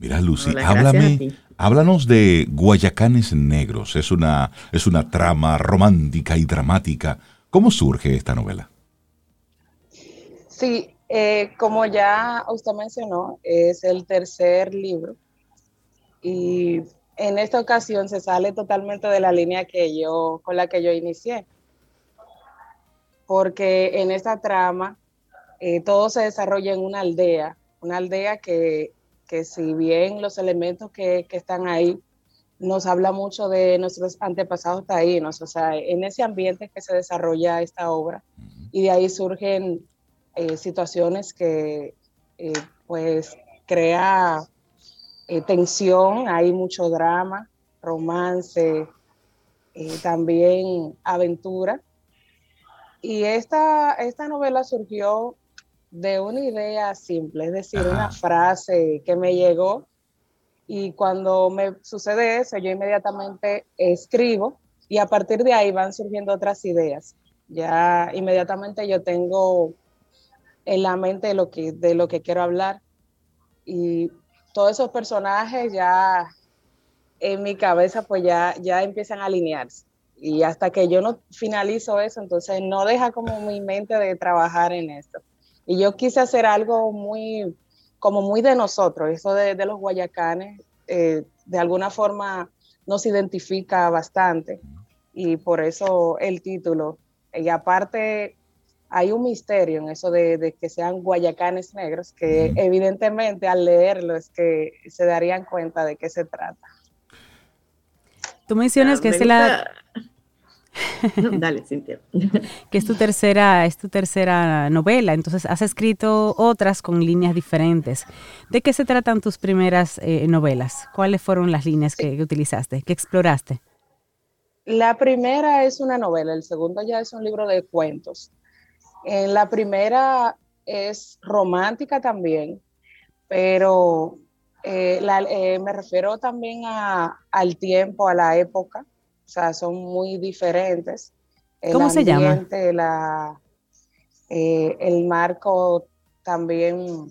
Speaker 2: Mira, Lucy, háblame, háblanos de Guayacanes Negros. Es una, es una trama romántica y dramática. ¿Cómo surge esta novela?
Speaker 7: Sí, eh, como ya usted mencionó, es el tercer libro y en esta ocasión se sale totalmente de la línea que yo, con la que yo inicié. Porque en esta trama eh, todo se desarrolla en una aldea, una aldea que que si bien los elementos que, están ahí nos habla mucho de nuestros antepasados taínos, o sea, en ese ambiente que se desarrolla esta obra y de ahí surgen eh, situaciones que eh, pues crea eh, tensión, hay mucho drama, romance, también aventura. Y esta, esta novela surgió de una idea simple, es decir, una frase que me llegó y cuando me sucede eso, yo inmediatamente escribo y a partir de ahí van surgiendo otras ideas. Ya inmediatamente yo tengo en la mente lo que, de lo que quiero hablar y todos esos personajes ya en mi cabeza pues ya, ya empiezan a alinearse. Y hasta que yo no finalizo eso, entonces no deja como mi mente de trabajar en esto. Y yo quise hacer algo muy, como muy de nosotros, eso de, los guayacanes, eh, de alguna forma nos identifica bastante y por eso el título. Y aparte hay un misterio en eso de, que sean guayacanes negros, que evidentemente al leerlo es que se darían cuenta de qué se trata.
Speaker 1: Tú mencionas que es la...
Speaker 3: dale, Cintia.
Speaker 1: que es tu tercera, es tu tercera novela, entonces has escrito otras con líneas diferentes. ¿De qué se tratan tus primeras eh, novelas? ¿Cuáles fueron las líneas que, utilizaste, que exploraste?
Speaker 7: La primera es una novela, el segundo ya es un libro de cuentos. En la primera es romántica también, pero eh, eh, me refiero también al tiempo, a la época, o sea, son muy diferentes.
Speaker 1: ¿Cómo se llama?
Speaker 7: La, eh, el marco también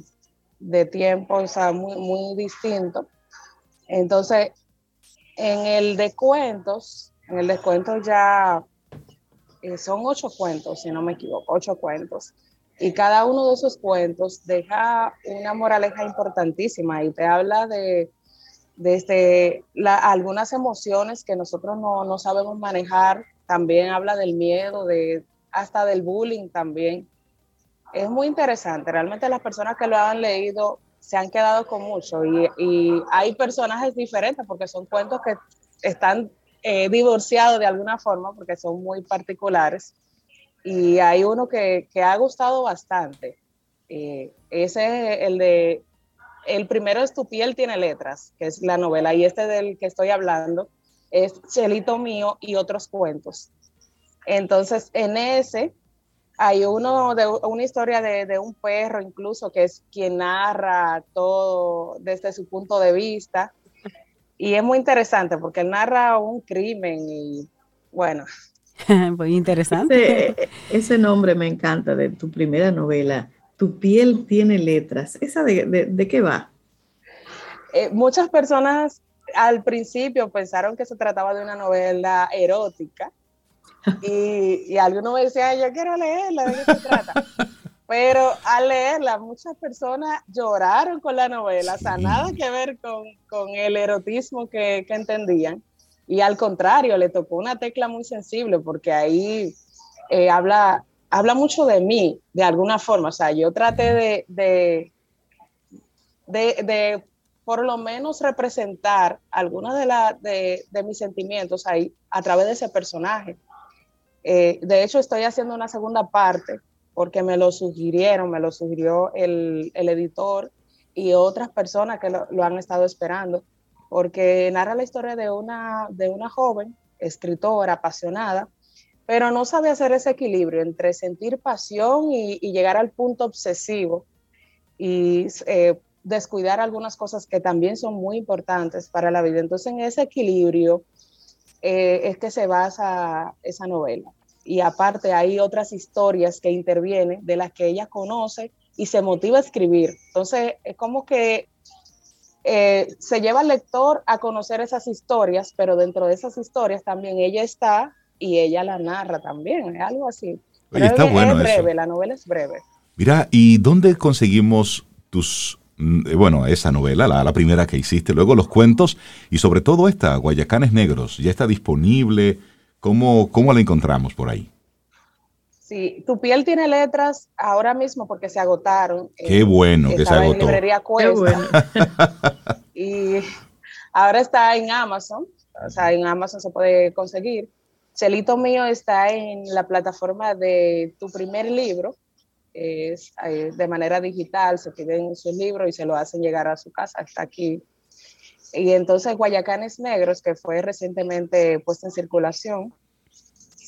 Speaker 7: de tiempo, o sea, muy, muy distinto. Entonces, en el de cuentos, en el de cuentos ya son ocho cuentos, si no me equivoco, ocho cuentos. Y cada uno de esos cuentos deja una moraleja importantísima y te habla de, este, algunas emociones que nosotros no, sabemos manejar. También habla del miedo, de, hasta del bullying también. Es muy interesante. Realmente las personas que lo han leído se han quedado con mucho y, y hay personajes diferentes porque son cuentos que están eh, divorciados de alguna forma porque son muy particulares y hay uno que, ha gustado bastante. Eh, ese es el de, el primero es Tu piel tiene letras, que es la novela, y este del que estoy hablando es Chelito mío y otros cuentos. Entonces, en ese hay uno de una historia de, de, un perro incluso que es quien narra todo desde su punto de vista. Y es muy interesante porque él narra un crimen y bueno,
Speaker 1: Muy interesante.
Speaker 3: Ese, nombre me encanta de tu primera novela. Tu piel tiene letras. ¿Esa de, qué va?
Speaker 7: Eh, muchas personas al principio pensaron que se trataba de una novela erótica y, y algunos me decían, yo quiero leerla, ¿de qué se trata? Pero al leerla, muchas personas lloraron con la novela, o sea, nada que ver con, el erotismo que, que entendían. Y al contrario, le tocó una tecla muy sensible porque ahí eh, habla, habla mucho de mí, de alguna forma. O sea, yo traté de, de, de, por lo menos representar algunos de, la, de, de, mis sentimientos ahí a través de ese personaje. Eh, de hecho, estoy haciendo una segunda parte porque me lo sugirieron, me lo sugirió el, el editor y otras personas que lo, lo han estado esperando porque narra la historia de una, de una joven escritora apasionada, pero no sabe hacer ese equilibrio entre sentir pasión y, llegar al punto obsesivo y eh, descuidar algunas cosas que también son muy importantes para la vida. Entonces, en ese equilibrio eh, es que se basa esa novela. Y aparte hay otras historias que intervienen de las que ella conoce y se motiva a escribir. Entonces, es como que eh, se lleva al lector a conocer esas historias, pero dentro de esas historias también ella está y ella la narra también, es algo así.
Speaker 2: está bueno
Speaker 7: es breve, la novela es breve.
Speaker 2: Mira, ¿y dónde conseguimos tus, mm, eh, bueno, esa novela, la, la primera que hiciste, luego los cuentos y sobre todo esta, Guayacanes Negros, ya está disponible? ¿Cómo, cómo la encontramos por ahí?
Speaker 7: Sí, tu piel tiene letras ahora mismo porque se agotaron.
Speaker 2: Qué bueno que se agotó. En
Speaker 7: librería Cuesta. y ahora está en Amazon, o sea, en Amazon se puede conseguir. Celito mío está en la plataforma de tu primer libro, es eh, de manera digital, se piden sus libros y se lo hacen llegar a su casa, está aquí Y entonces Guayacanes Negros, que fue recientemente puesto en circulación,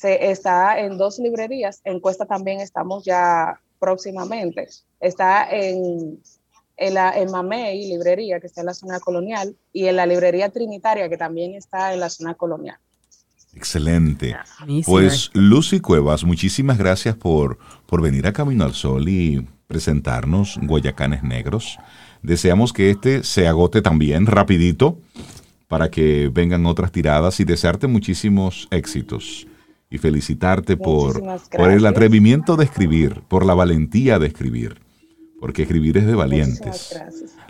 Speaker 7: está en dos librerías. En Cuesta también estamos ya próximamente. Está en, en, la, en Mamey, librería, que está en la zona colonial, y en la librería Trinitaria, que también está en la zona colonial.
Speaker 2: Excelente. Pues Lucy Cuevas, muchísimas gracias por, por venir a Camino al Sol y presentarnos Guayacanes Negros. Deseamos que este se agote también rapidito para que vengan otras tiradas y desearte muchísimos éxitos y felicitarte por, por el atrevimiento de escribir, por la valentía de escribir, porque escribir es de valientes.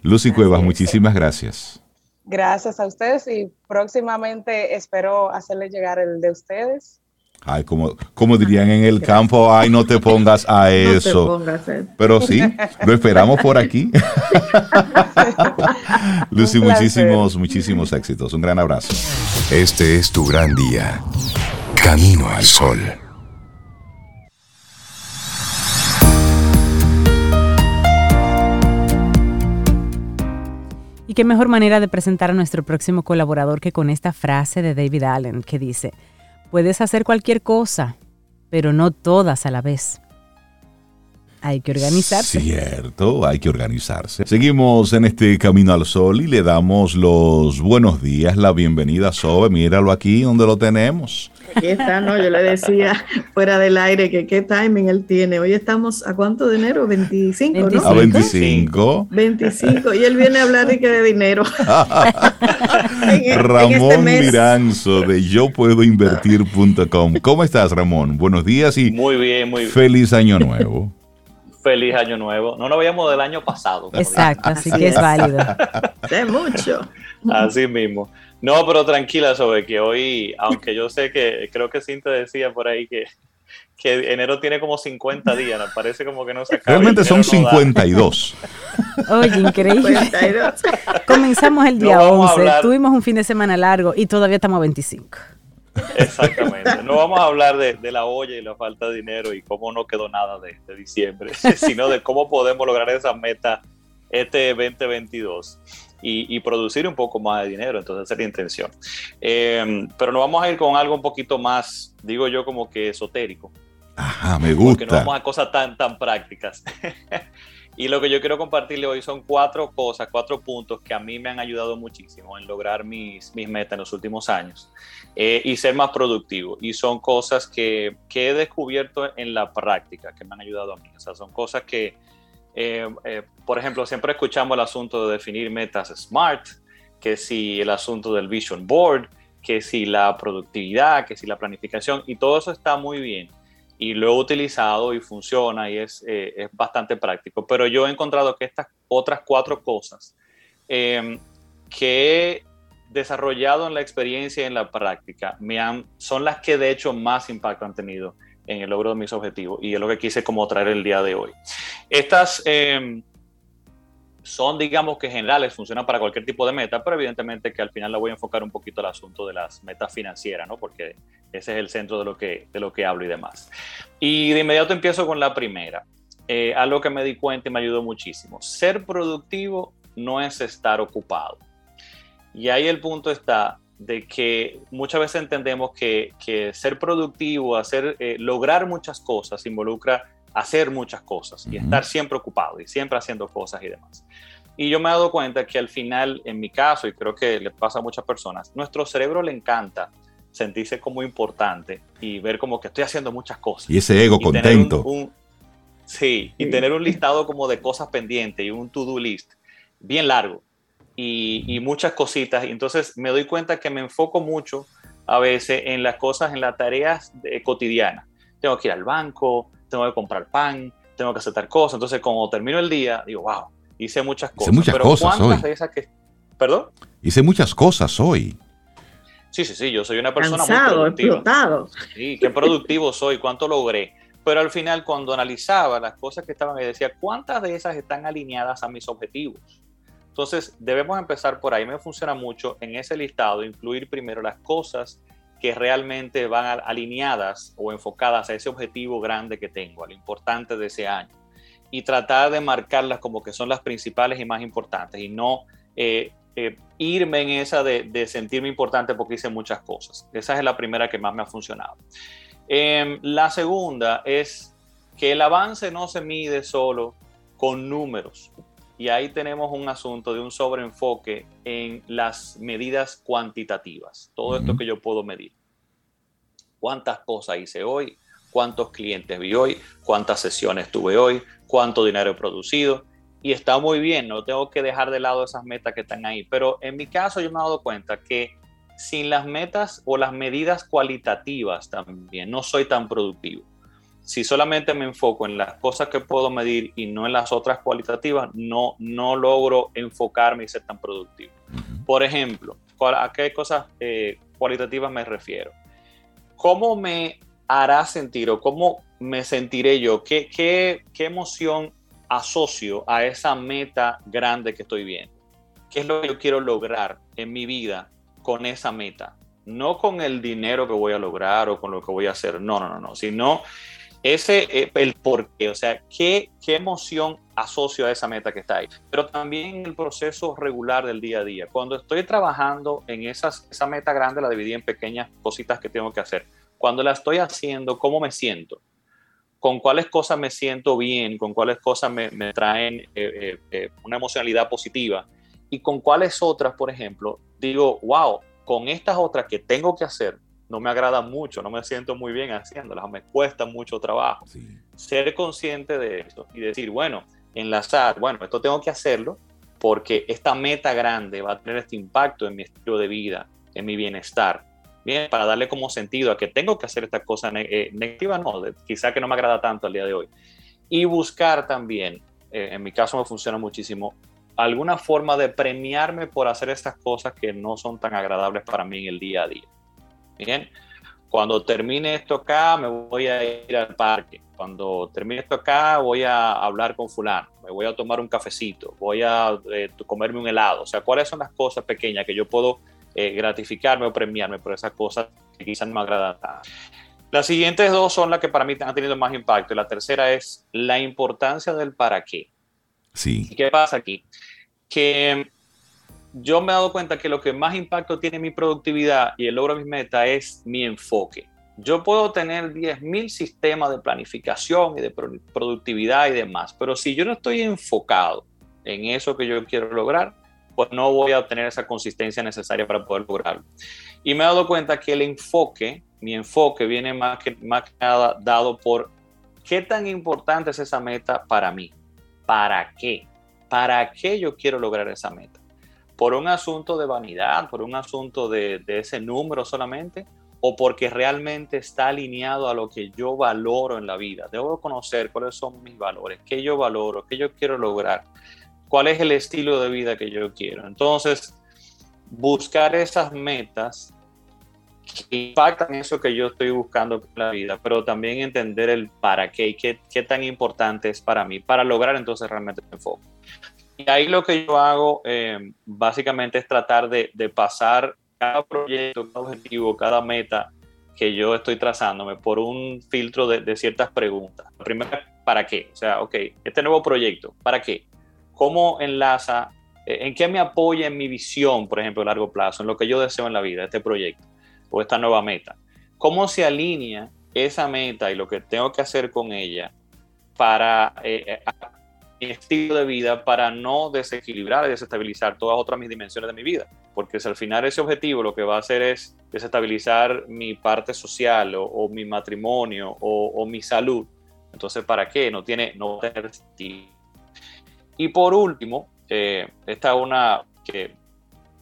Speaker 2: Lucy Cuevas, muchísimas gracias.
Speaker 7: Gracias a ustedes y próximamente espero hacerle llegar el de ustedes.
Speaker 2: Ay, como, como dirían en el campo, ay, no te pongas a eso. Pero sí, lo esperamos por aquí. Lucy, muchísimos, muchísimos éxitos. Un gran abrazo.
Speaker 4: Este es tu gran día. Camino al sol.
Speaker 1: Y qué mejor manera de presentar a nuestro próximo colaborador que con esta frase de David Allen que dice, puedes hacer cualquier cosa, pero no todas a la vez. Hay que organizarse.
Speaker 2: Cierto, hay que organizarse. Seguimos en este Camino al Sol y le damos los buenos días, la bienvenida a Sobe. Míralo aquí donde lo tenemos.
Speaker 3: Aquí está, ¿no? Yo le decía fuera del aire que qué timing él tiene. Hoy estamos a cuánto de enero? 25, ¿no?
Speaker 2: A 25.
Speaker 3: 25. Y él viene a hablar de que de dinero.
Speaker 2: E-, Ramón este Miranzo de yo puedo invertir.com. ¿Cómo estás, Ramón? Buenos días y
Speaker 8: muy bien, muy bien.
Speaker 2: Feliz año nuevo.
Speaker 8: Feliz año nuevo. No nos veíamos del año pasado.
Speaker 1: Exacto, así que es válido.
Speaker 3: De mucho.
Speaker 8: Así mismo. No, pero tranquila sobre que hoy, aunque yo sé que creo que Cinta decía por ahí que, que enero tiene como 50 días, nos parece como que no se acaba.
Speaker 2: Realmente son 52.
Speaker 1: Oye, increíble. 52. Comenzamos el día 11, tuvimos un fin de semana largo y todavía estamos a 25.
Speaker 8: Exactamente. No vamos a hablar de, la olla y la falta de dinero y cómo no quedó nada de, diciembre, sino de cómo podemos lograr esa meta este 2022 y, producir un poco más de dinero. Entonces, esa es la intención. Eh, pero nos vamos a ir con algo un poquito más, digo yo, como que esotérico.
Speaker 2: Ajá, me gusta.
Speaker 8: Porque no vamos a cosas tan, tan prácticas. Y lo que yo quiero compartirle hoy son cuatro cosas, cuatro puntos que a mí me han ayudado muchísimo en lograr mis, mis metas en los últimos años eh, y ser más productivo. Y son cosas que, que, he descubierto en la práctica, que me han ayudado a mí. O sea, son cosas que, eh, eh, por ejemplo, siempre escuchamos el asunto de definir metas SMART, que si el asunto del Vision Board, que si la productividad, que si la planificación, y todo eso está muy bien y lo he utilizado y funciona y es, eh, es, bastante práctico. Pero yo he encontrado que estas otras cuatro cosas em, que he desarrollado en la experiencia y en la práctica me han, son las que de hecho más impacto han tenido en el logro de mis objetivos y es lo que quise como traer el día de hoy. Estas eh, son, digamos que generales, funcionan para cualquier tipo de meta, pero evidentemente que al final la voy a enfocar un poquito al asunto de las metas financieras, ¿no? Porque ese es el centro de lo que, de lo que hablo y demás. Y de inmediato empiezo con la primera. Eh, algo que me di cuenta y me ayudó muchísimo. Ser productivo no es estar ocupado. Y ahí el punto está de que muchas veces entendemos que, que ser productivo, hacer, eh, lograr muchas cosas involucra hacer muchas cosas y estar siempre ocupado y siempre haciendo cosas y demás. Y yo me he dado cuenta que al final, en mi caso, y creo que le pasa a muchas personas, nuestro cerebro le encanta sentirse como importante y ver como que estoy haciendo muchas cosas.
Speaker 2: Y ese ego contento.
Speaker 8: sí, y tener un listado como de cosas pendientes y un to-do list bien largo y, muchas cositas. Y entonces me doy cuenta que me enfoco mucho a veces en las cosas, en las tareas cotidianas. Tengo que ir al banco, tengo que comprar pan, tengo que hacer tal cosa. Entonces, como termino el día, digo, wow, hice muchas cosas.
Speaker 2: Hice muchas cosas hoy.
Speaker 8: que... ¿Perdón?
Speaker 2: Hice muchas cosas hoy.
Speaker 8: Sí, sí, sí, yo soy una persona muy productiva.
Speaker 3: explotado.
Speaker 8: Sí, qué productivo soy, cuánto logré. Pero al final, cuando analizaba las cosas que estaban, me decía, ¿cuántas de esas están alineadas a mis objetivos? Entonces, debemos empezar por ahí. Me funciona mucho en ese listado incluir primero las cosas que realmente van alineadas o enfocadas a ese objetivo grande que tengo, a lo importante de ese año. Y tratar de marcarlas como que son las principales y más importantes y no eh, eh, irme en esa de, sentirme importante porque hice muchas cosas. Esa es la primera que más me ha funcionado. Em, la segunda es que el avance no se mide solo con números. Y ahí tenemos un asunto de un sobreenfoque en las medidas cuantitativas. Todo esto que yo puedo medir. ¿Cuántas cosas hice hoy? ¿Cuántos clientes vi hoy? ¿Cuántas sesiones tuve hoy? ¿Cuánto dinero he producido? y está muy bien, no tengo que dejar de lado esas metas que están ahí, pero en mi caso yo me he dado cuenta que sin las metas o las medidas cualitativas también no soy tan productivo. Si solamente me enfoco en las cosas que puedo medir y no en las otras cualitativas, no, no logro enfocarme y ser tan productivo. Por ejemplo, ¿a qué cosas eh, cualitativas me refiero? ¿Cómo me hará sentir o cómo me sentiré yo? ¿Qué, qué, qué emoción asocio a esa meta grande que estoy viendo. ¿Qué es lo que yo quiero lograr en mi vida con esa meta? No con el dinero que voy a lograr o con lo que voy a hacer, no, no, no, no, sino ese, eh, el por qué, o sea, ¿qué, qué emoción asocio a esa meta que está ahí. Pero también el proceso regular del día a día. Cuando estoy trabajando en esas, esa meta grande, la dividí en pequeñas cositas que tengo que hacer. Cuando la estoy haciendo, ¿cómo me siento? con cuáles cosas me siento bien, con cuáles cosas me, traen eh, eh, eh, una emocionalidad positiva y con cuáles otras, por ejemplo, digo, wow, con estas otras que tengo que hacer, no me agrada mucho, no me siento muy bien haciéndolas, me cuesta mucho trabajo. Ser consciente de esto y decir, bueno, enlazar, bueno, esto tengo que hacerlo porque esta meta grande va a tener este impacto en mi estilo de vida, en mi bienestar bien, para darle como sentido a que tengo que hacer esta cosa eh, negativa, no, quizá que no me agrada tanto al día de hoy. Y buscar también, eh, en mi caso me funciona muchísimo, alguna forma de premiarme por hacer estas cosas que no son tan agradables para mí en el día a día. Bien, cuando termine esto acá, me voy a ir al parque. Cuando termine esto acá, voy a hablar con fulano, me voy a tomar un cafecito, voy a eh, comerme un helado. O sea, ¿cuáles son las cosas pequeñas que yo puedo eh, gratificarme o premiarme por esas cosas que quizás no me agradan. Las siguientes dos son las que para mí han tenido más impacto. Y la tercera es la importancia del para qué.
Speaker 2: Sí.
Speaker 8: ¿Y qué pasa aquí? Que yo me he dado cuenta que lo que más impacto tiene mi productividad y el logro de mis metas es mi enfoque. Yo puedo tener 10.000 sistemas de planificación y de productividad y demás, pero si yo no estoy enfocado en eso que yo quiero lograr, pues no voy a obtener esa consistencia necesaria para poder lograrlo. Y me he dado cuenta que el enfoque, mi enfoque viene más que, más nada dado por qué tan importante es esa meta para mí. ¿Para qué? ¿Para qué yo quiero lograr esa meta? ¿Por un asunto de vanidad? ¿Por un asunto de, ese número solamente? ¿O porque realmente está alineado a lo que yo valoro en la vida? Debo conocer cuáles son mis valores, qué yo valoro, qué yo quiero lograr cuál es el estilo de vida que yo quiero. Entonces, buscar esas metas que impactan eso que yo estoy buscando en la vida, pero también entender el para qué y qué, qué tan importante es para mí, para lograr entonces realmente el enfoque. Ahí lo que yo hago eh, básicamente es tratar de, de, pasar cada proyecto, cada objetivo, cada meta que yo estoy trazándome por un filtro de, de ciertas preguntas. La primera, ¿para qué? O sea, ok, este nuevo proyecto, ¿para qué? cómo enlaza, eh, en qué me apoya en mi visión, por ejemplo, a largo plazo, en lo que yo deseo en la vida, este proyecto o esta nueva meta. ¿Cómo se alinea esa meta y lo que tengo que hacer con ella para eh, eh, estilo de vida para no desequilibrar y desestabilizar todas otras mis dimensiones de mi vida? Porque si al final ese objetivo lo que va a hacer es desestabilizar mi parte social o, mi matrimonio o, mi salud, entonces ¿para qué? No tiene, no tener sentido. Y por último, eh, esta es una que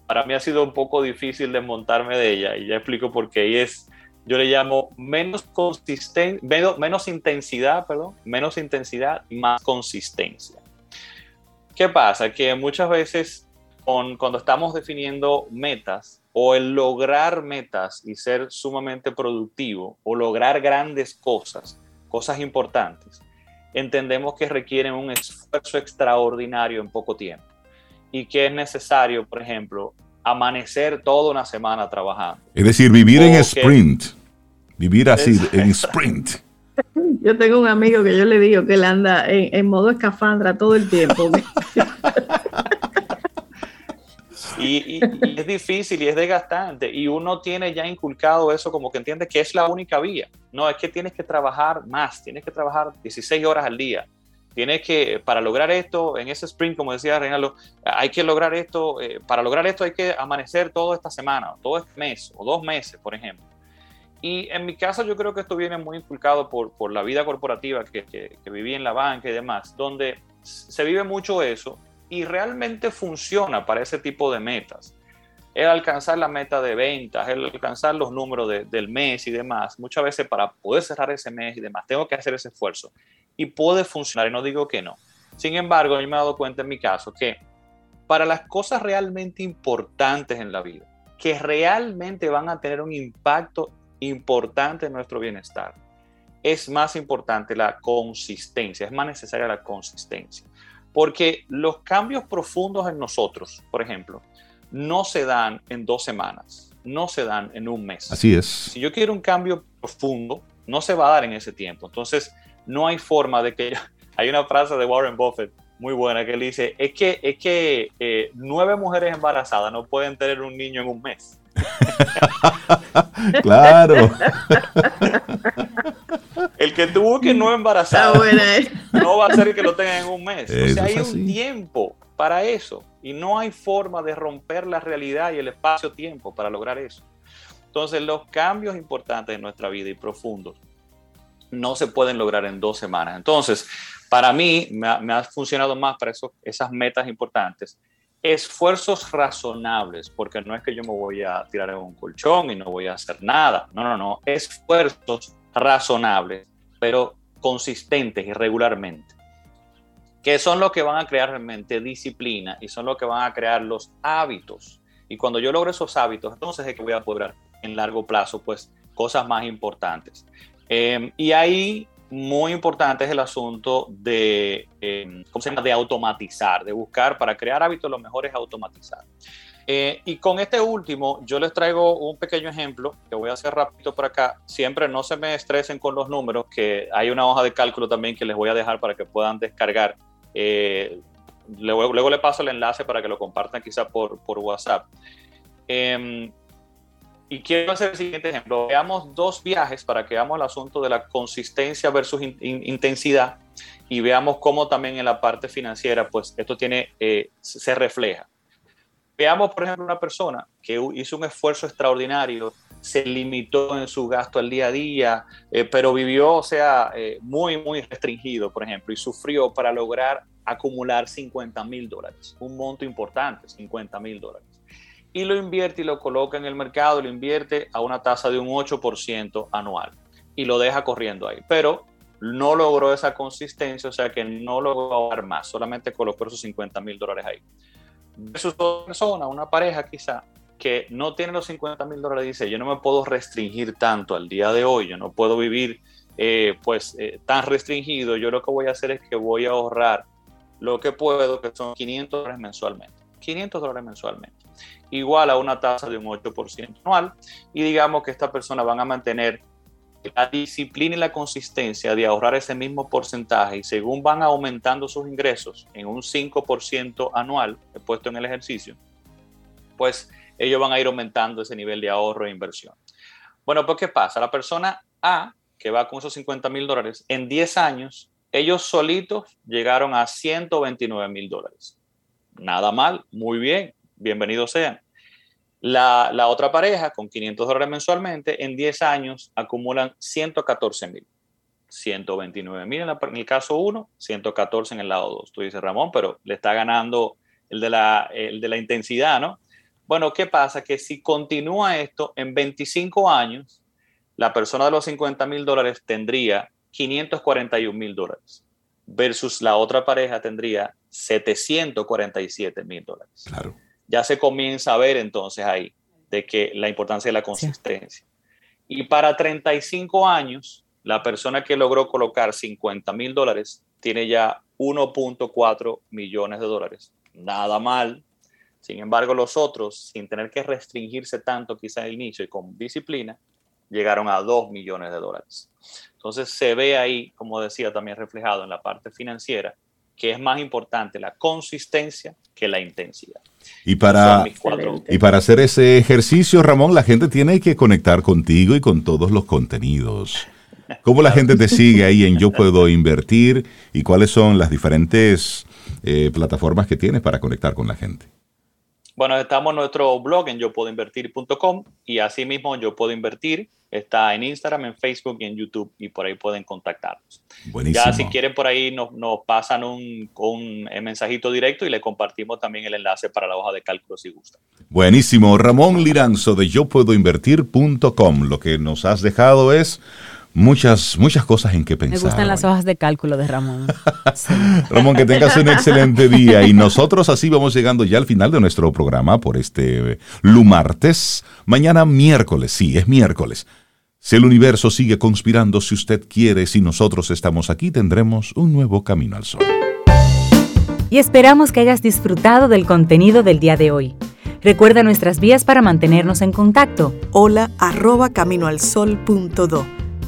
Speaker 8: para mí ha sido un poco difícil desmontarme de ella y ya explico por qué. Y es, yo le llamo menos consistencia, menos, intensidad, perdón, menos intensidad más consistencia. ¿Qué pasa? Que muchas veces cuando estamos definiendo metas o el lograr metas y ser sumamente productivo o lograr grandes cosas, cosas importantes, entendemos que requieren un esfuerzo extraordinario en poco tiempo y que es necesario, por ejemplo, amanecer toda una semana trabajando.
Speaker 2: Es decir, vivir en sprint, vivir así, en sprint.
Speaker 3: Yo tengo un amigo que yo le digo que él anda en, modo escafandra todo el tiempo.
Speaker 8: Y, es difícil y es desgastante. Y uno tiene ya inculcado eso como que entiende que es la única vía. No, es que tienes que trabajar más, tienes que trabajar 16 horas al día. Tienes que, para lograr esto, en ese sprint, como decía Reinaldo, hay que lograr esto, eh, para lograr esto hay que amanecer toda esta semana, todo este mes, o dos meses, por ejemplo. Y en mi caso yo creo que esto viene muy inculcado por, por la vida corporativa que, viví en la banca y demás, donde se vive mucho eso y realmente funciona para ese tipo de metas. El alcanzar la meta de ventas, el alcanzar los números del mes y demás. Muchas veces para poder cerrar ese mes y demás, tengo que hacer ese esfuerzo. Y puede funcionar, y no digo que no. Sin embargo, yo me he dado cuenta en mi caso que para las cosas realmente importantes en la vida, que realmente van a tener un impacto importante en nuestro bienestar, es más importante la consistencia, es más necesaria la consistencia. Porque los cambios profundos en nosotros, por ejemplo, no se dan en dos semanas, no se dan en un mes.
Speaker 2: Así es.
Speaker 8: Si yo quiero un cambio profundo, no se va a dar en ese tiempo. Entonces, no hay forma de que... Hay una frase de Warren Buffett muy buena que él dice, es que, es que eh, nueve mujeres embarazadas no pueden tener un niño en un mes.
Speaker 2: claro.
Speaker 8: El que tuvo que no embarazar ¿eh? no va a ser el que lo tenga en un mes. o sea, hay un tiempo para eso y no hay forma de romper la realidad y el espacio-tiempo para lograr eso. Entonces, los cambios importantes en nuestra vida y profundos no se pueden lograr en dos semanas. Entonces, para mí, me ha, funcionado más para eso, esas metas importantes esfuerzos razonables, porque no es que yo me voy a tirar en un colchón y no voy a hacer nada. No, no, no. Esfuerzos razonables, pero consistentes y regularmente. Que son los que van a crear realmente disciplina y son los que van a crear los hábitos. Y cuando yo logro esos hábitos, entonces es que voy a poder en largo plazo, pues, cosas más importantes. Eh, y ahí muy importante es el asunto de, eh, de automatizar, de buscar para crear hábitos lo mejor es automatizar. Eh, y con este último, yo les traigo un pequeño ejemplo que voy a hacer rápido por acá. Siempre no se me estresen con los números, que hay una hoja de cálculo también que les voy a dejar para que puedan descargar. Eh, luego, luego, le paso el enlace para que lo compartan quizá por, por WhatsApp. Em, y quiero hacer el siguiente ejemplo. Veamos dos viajes para que veamos el asunto de la consistencia versus intensidad y veamos cómo también en la parte financiera, pues esto tiene, eh, se refleja. Veamos, por ejemplo, una persona que hizo un esfuerzo extraordinario, se limitó en su gasto al día a día, eh, pero vivió, o sea, eh, muy, muy restringido, por ejemplo, y sufrió para lograr acumular 50 mil dólares, un monto importante, 50 mil dólares y lo invierte y lo coloca en el mercado, lo invierte a una tasa de un 8% anual y lo deja corriendo ahí. Pero no logró esa consistencia, o sea que no logró ahorrar más, solamente colocó esos 50 mil dólares ahí. Versus otra persona, una pareja quizá, que no tiene los 50 mil dólares, dice, yo no me puedo restringir tanto al día de hoy, yo no puedo vivir eh, pues eh, tan restringido, yo lo que voy a hacer es que voy a ahorrar lo que puedo, que son 500 dólares mensualmente. 500 dólares mensualmente igual a una tasa de un 8% anual y digamos que estas personas van a mantener la disciplina y la consistencia de ahorrar ese mismo porcentaje y según van aumentando sus ingresos en un 5% anual puesto en el ejercicio, pues ellos van a ir aumentando ese nivel de ahorro e inversión. Bueno, pues ¿qué pasa? La persona A, que va con esos 50 mil dólares, en 10 años, ellos solitos llegaron a 129 mil dólares. Nada mal, muy bien, bienvenidos sean. La, otra pareja, con 500 dólares mensualmente, en 10 años acumulan 114 mil. 129 mil en, el caso 1, 114 en el lado 2. Tú dices, Ramón, pero le está ganando el de, la, el de la intensidad, ¿no? Bueno, ¿qué pasa? Que si continúa esto, en 25 años, la persona de los 50 mil dólares tendría 541 mil dólares, versus la otra pareja tendría 747 mil dólares.
Speaker 2: Claro
Speaker 8: ya se comienza a ver entonces ahí de que la importancia de la consistencia. Y para 35 años, la persona que logró colocar 50 mil dólares tiene ya 1.4 millones de dólares. Nada mal. Sin embargo, los otros, sin tener que restringirse tanto quizá el inicio y con disciplina, llegaron a 2 millones de dólares. Entonces se ve ahí, como decía también reflejado en la parte financiera, que es más importante la consistencia que la intensidad.
Speaker 2: Y para, y para hacer ese ejercicio, Ramón, la gente tiene que conectar contigo y con todos los contenidos. ¿Cómo la gente te sigue ahí en Yo Puedo Invertir y cuáles son las diferentes eh, plataformas que tienes para conectar con la gente?
Speaker 8: Bueno, estamos en nuestro blog en yo puedo invertir.com y asimismo yo puedo invertir está en Instagram, en Facebook y en YouTube y por ahí pueden contactarnos. Buenísimo. Ya si quieren por ahí nos, nos pasan un, un, mensajito directo y le compartimos también el enlace para la hoja de cálculo si gustan.
Speaker 2: Buenísimo. Ramón Liranzo de yo puedo invertir.com. Lo que nos has dejado es muchas, muchas cosas en que pensar.
Speaker 1: Me gustan las hojas de cálculo de Ramón.
Speaker 2: Ramón, que tengas un excelente día. Y nosotros así vamos llegando ya al final de nuestro programa por este lumartes. Mañana miércoles, sí, es miércoles. Si el universo sigue conspirando, si usted quiere, si nosotros estamos aquí, tendremos un nuevo camino al sol.
Speaker 9: Y esperamos que hayas disfrutado del contenido del día de hoy. Recuerda nuestras vías para mantenernos en contacto.
Speaker 10: Hola arroba caminoalsol.do